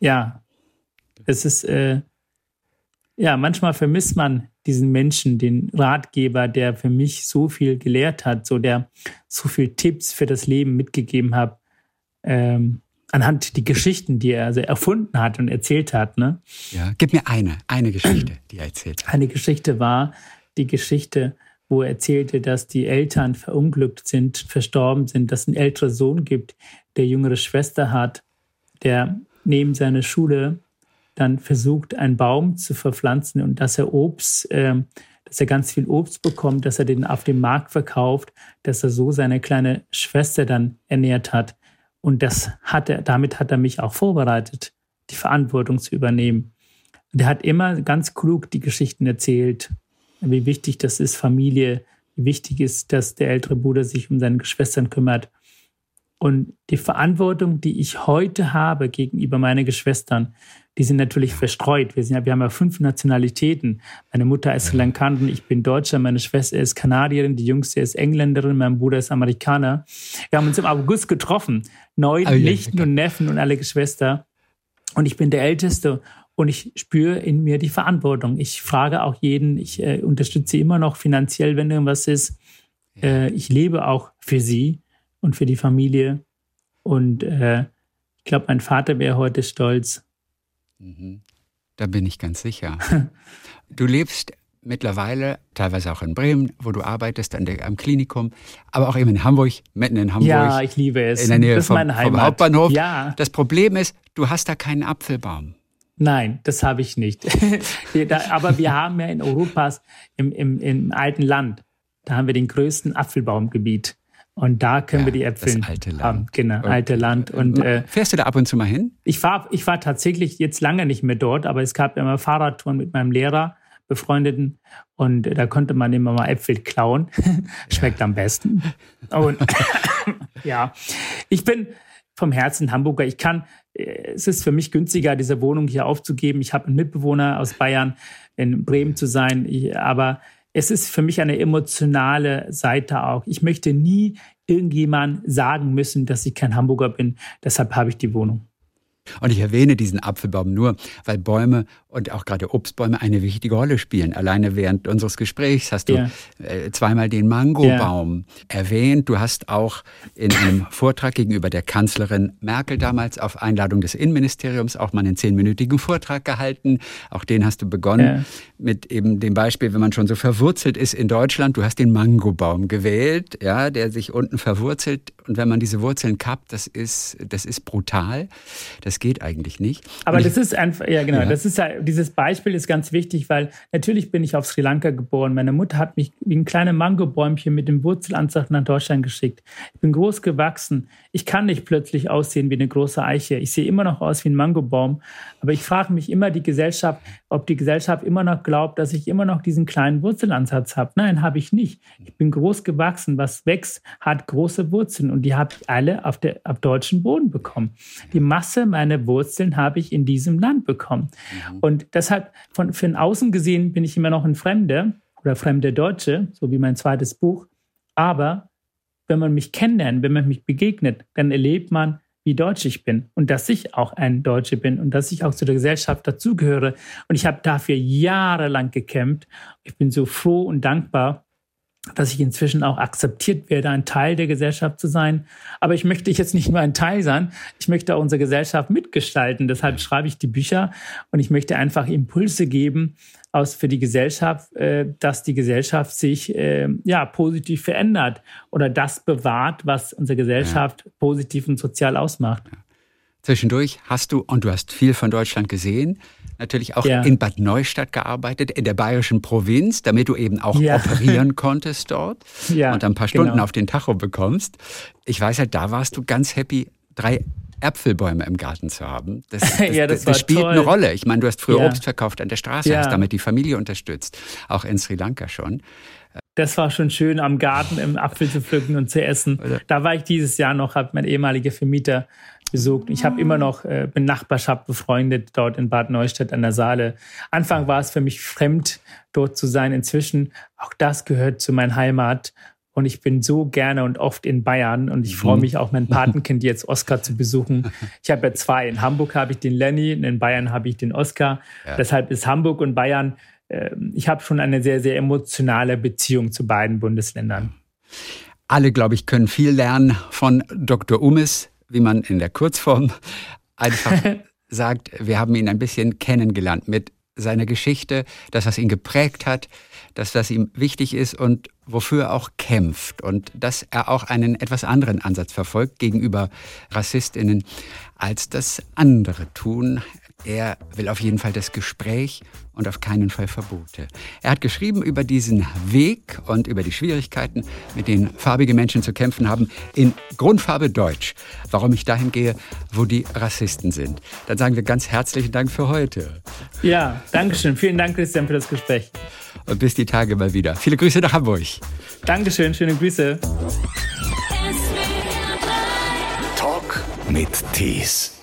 ja, es ist, äh, ja, manchmal vermisst man diesen Menschen, den Ratgeber, der für mich so viel gelehrt hat, so der so viel Tipps für das Leben mitgegeben hat, ähm, anhand die Geschichten, die er also erfunden hat und erzählt hat. Ne? Ja, gib mir eine, eine Geschichte, die er erzählt hat. Eine Geschichte war die Geschichte, wo er erzählte, dass die Eltern verunglückt sind, verstorben sind, dass es einen älteren Sohn gibt, der jüngere Schwester hat, der neben seiner Schule dann versucht, einen Baum zu verpflanzen und dass er Obst, äh, dass er ganz viel Obst bekommt, dass er den auf dem Markt verkauft, dass er so seine kleine Schwester dann ernährt hat. Und das hat er, damit hat er mich auch vorbereitet, die Verantwortung zu übernehmen. Und er hat immer ganz klug die Geschichten erzählt, wie wichtig das ist, Familie, wie wichtig ist, dass der ältere Bruder sich um seine Geschwistern kümmert. Und die Verantwortung, die ich heute habe gegenüber meinen Geschwistern, die sind natürlich verstreut. Wir, sind wir haben ja fünf Nationalitäten. Meine Mutter ist Sri Lankanerin, ich bin Deutscher, meine Schwester ist Kanadierin, die Jüngste ist Engländerin, mein Bruder ist Amerikaner. Wir haben uns im August getroffen. Neun oh, Nichten und Neffen und alle Geschwister. Und ich bin der Älteste und ich spüre in mir die Verantwortung. Ich frage auch jeden, ich äh, unterstütze immer noch finanziell, wenn irgendwas ist. Äh, ich lebe auch für sie und für die Familie. Und äh, ich glaube, mein Vater wäre heute stolz. Mhm. Da bin ich ganz sicher. du lebst mittlerweile teilweise auch in Bremen, wo du arbeitest, an der, am Klinikum, aber auch eben in Hamburg, mitten in Hamburg. Ja, ich liebe es. In der Nähe vom, vom, Hauptbahnhof. Ja. Das Problem ist, du hast da keinen Apfelbaum. Nein, das habe ich nicht. aber wir haben ja in Europas, im, im, im alten Land, da haben wir den größten Apfelbaumgebiet. Und da können ja, wir die Äpfel das alte Land. haben. Genau, und, alte Land. Und, äh, Fährst du da ab und zu mal hin? Ich war, ich war tatsächlich jetzt lange nicht mehr dort, aber es gab immer Fahrradtouren mit meinem Lehrer, befreundeten. Und da konnte man immer mal Äpfel klauen. Schmeckt ja. am besten. Und ja, ich bin vom Herzen Hamburger. Ich kann, äh, es ist für mich günstiger, diese Wohnung hier aufzugeben. Ich habe einen Mitbewohner aus Bayern, in Bremen zu sein. Ich, aber es ist für mich eine emotionale Seite auch. Ich möchte nie irgendjemand sagen müssen, dass ich kein Hamburger bin. Deshalb habe ich die Wohnung. Und ich erwähne diesen Apfelbaum nur, weil Bäume und auch gerade Obstbäume eine wichtige Rolle spielen. Alleine während unseres Gesprächs hast du ja. Äh, zweimal den Mangobaum ja. erwähnt. Du hast auch in einem Vortrag gegenüber der Kanzlerin Merkel damals auf Einladung des Innenministeriums auch mal einen zehnminütigen Vortrag gehalten. Auch den hast du begonnen ja. mit eben dem Beispiel, wenn man schon so verwurzelt ist in Deutschland. Du hast den Mangobaum gewählt, ja, der sich unten verwurzelt. Und wenn man diese Wurzeln kappt, das ist, das ist brutal. Das geht eigentlich nicht. Aber und das ist einfach, ja genau, das ist ja dieses Beispiel ist ganz wichtig, weil natürlich bin ich auf Sri Lanka geboren. Meine Mutter hat mich wie ein kleines Mangobäumchen mit dem Wurzelansatz nach Deutschland geschickt. Ich bin groß gewachsen. Ich kann nicht plötzlich aussehen wie eine große Eiche. Ich sehe immer noch aus wie ein Mangobaum. Aber ich frage mich immer die Gesellschaft, ob die Gesellschaft immer noch glaubt, dass ich immer noch diesen kleinen Wurzelansatz habe. Nein, habe ich nicht. Ich bin groß gewachsen. Was wächst, hat große Wurzeln und die habe ich alle auf, der, auf deutschen Boden bekommen. Die Masse meiner Wurzeln habe ich in diesem Land bekommen. Mhm. Und deshalb, von, von außen gesehen, bin ich immer noch ein Fremder oder fremde Deutsche, so wie mein zweites Buch. Aber wenn man mich kennenlernt, wenn man mich begegnet, dann erlebt man, wie deutsch ich bin und dass ich auch ein Deutscher bin und dass ich auch zu der Gesellschaft dazugehöre. Und ich habe dafür jahrelang gekämpft. Ich bin so froh und dankbar, dass ich inzwischen auch akzeptiert werde, ein Teil der Gesellschaft zu sein. Aber ich möchte jetzt nicht nur ein Teil sein, ich möchte auch unsere Gesellschaft mitgestalten. Deshalb schreibe ich die Bücher und ich möchte einfach Impulse geben aus für die Gesellschaft, äh, dass die Gesellschaft sich äh, ja positiv verändert oder das bewahrt, was unsere Gesellschaft ja. positiv und sozial ausmacht. Zwischendurch hast du, und du hast viel von Deutschland gesehen, natürlich auch ja. in Bad Neustadt gearbeitet, in der bayerischen Provinz, damit du eben auch ja. operieren konntest dort ja, und ein paar Stunden genau. auf den Tacho bekommst. Ich weiß halt, da warst du ganz happy, drei Äpfelbäume im Garten zu haben. Das, das, ja, das, das spielt toll. eine Rolle. Ich meine, du hast früher Obst verkauft an der Straße, hast damit die Familie unterstützt, auch in Sri Lanka schon. Das war schon schön, am Garten im Apfel zu pflücken und zu essen. Da war ich dieses Jahr noch, habe mein ehemaliger Vermieter besucht. Ich habe immer noch, äh, bin Nachbarschaft befreundet dort in Bad Neustadt an der Saale. Anfang war es für mich fremd, dort zu sein. Inzwischen, auch das gehört zu meiner Heimat. Und ich bin so gerne und oft in Bayern und ich freue mhm. mich auch, mein Patenkind jetzt Oscar zu besuchen. Ich habe ja zwei. In Hamburg habe ich den Lenny und in Bayern habe ich den Oscar. Ja. Deshalb ist Hamburg und Bayern, äh, ich habe schon eine sehr, sehr emotionale Beziehung zu beiden Bundesländern. Alle, glaube ich, können viel lernen von Dr. Umis, wie man in der Kurzform einfach sagt. Wir haben ihn ein bisschen kennengelernt mit seiner Geschichte, das, was ihn geprägt hat, dass das ihm wichtig ist und wofür er auch kämpft und dass er auch einen etwas anderen Ansatz verfolgt gegenüber Rassistinnen, als das andere tun. Er will auf jeden Fall das Gespräch und auf keinen Fall Verbote. Er hat geschrieben über diesen Weg und über die Schwierigkeiten, mit denen farbige Menschen zu kämpfen haben, in Grundfarbe Deutsch. Warum ich dahin gehe, wo die Rassisten sind. Dann sagen wir ganz herzlichen Dank für heute. Ja, Dankeschön. Vielen Dank, Christian, für das Gespräch. Und bis die Tage mal wieder. Viele Grüße nach Hamburg. Dankeschön, schöne Grüße. Talk mit Tees.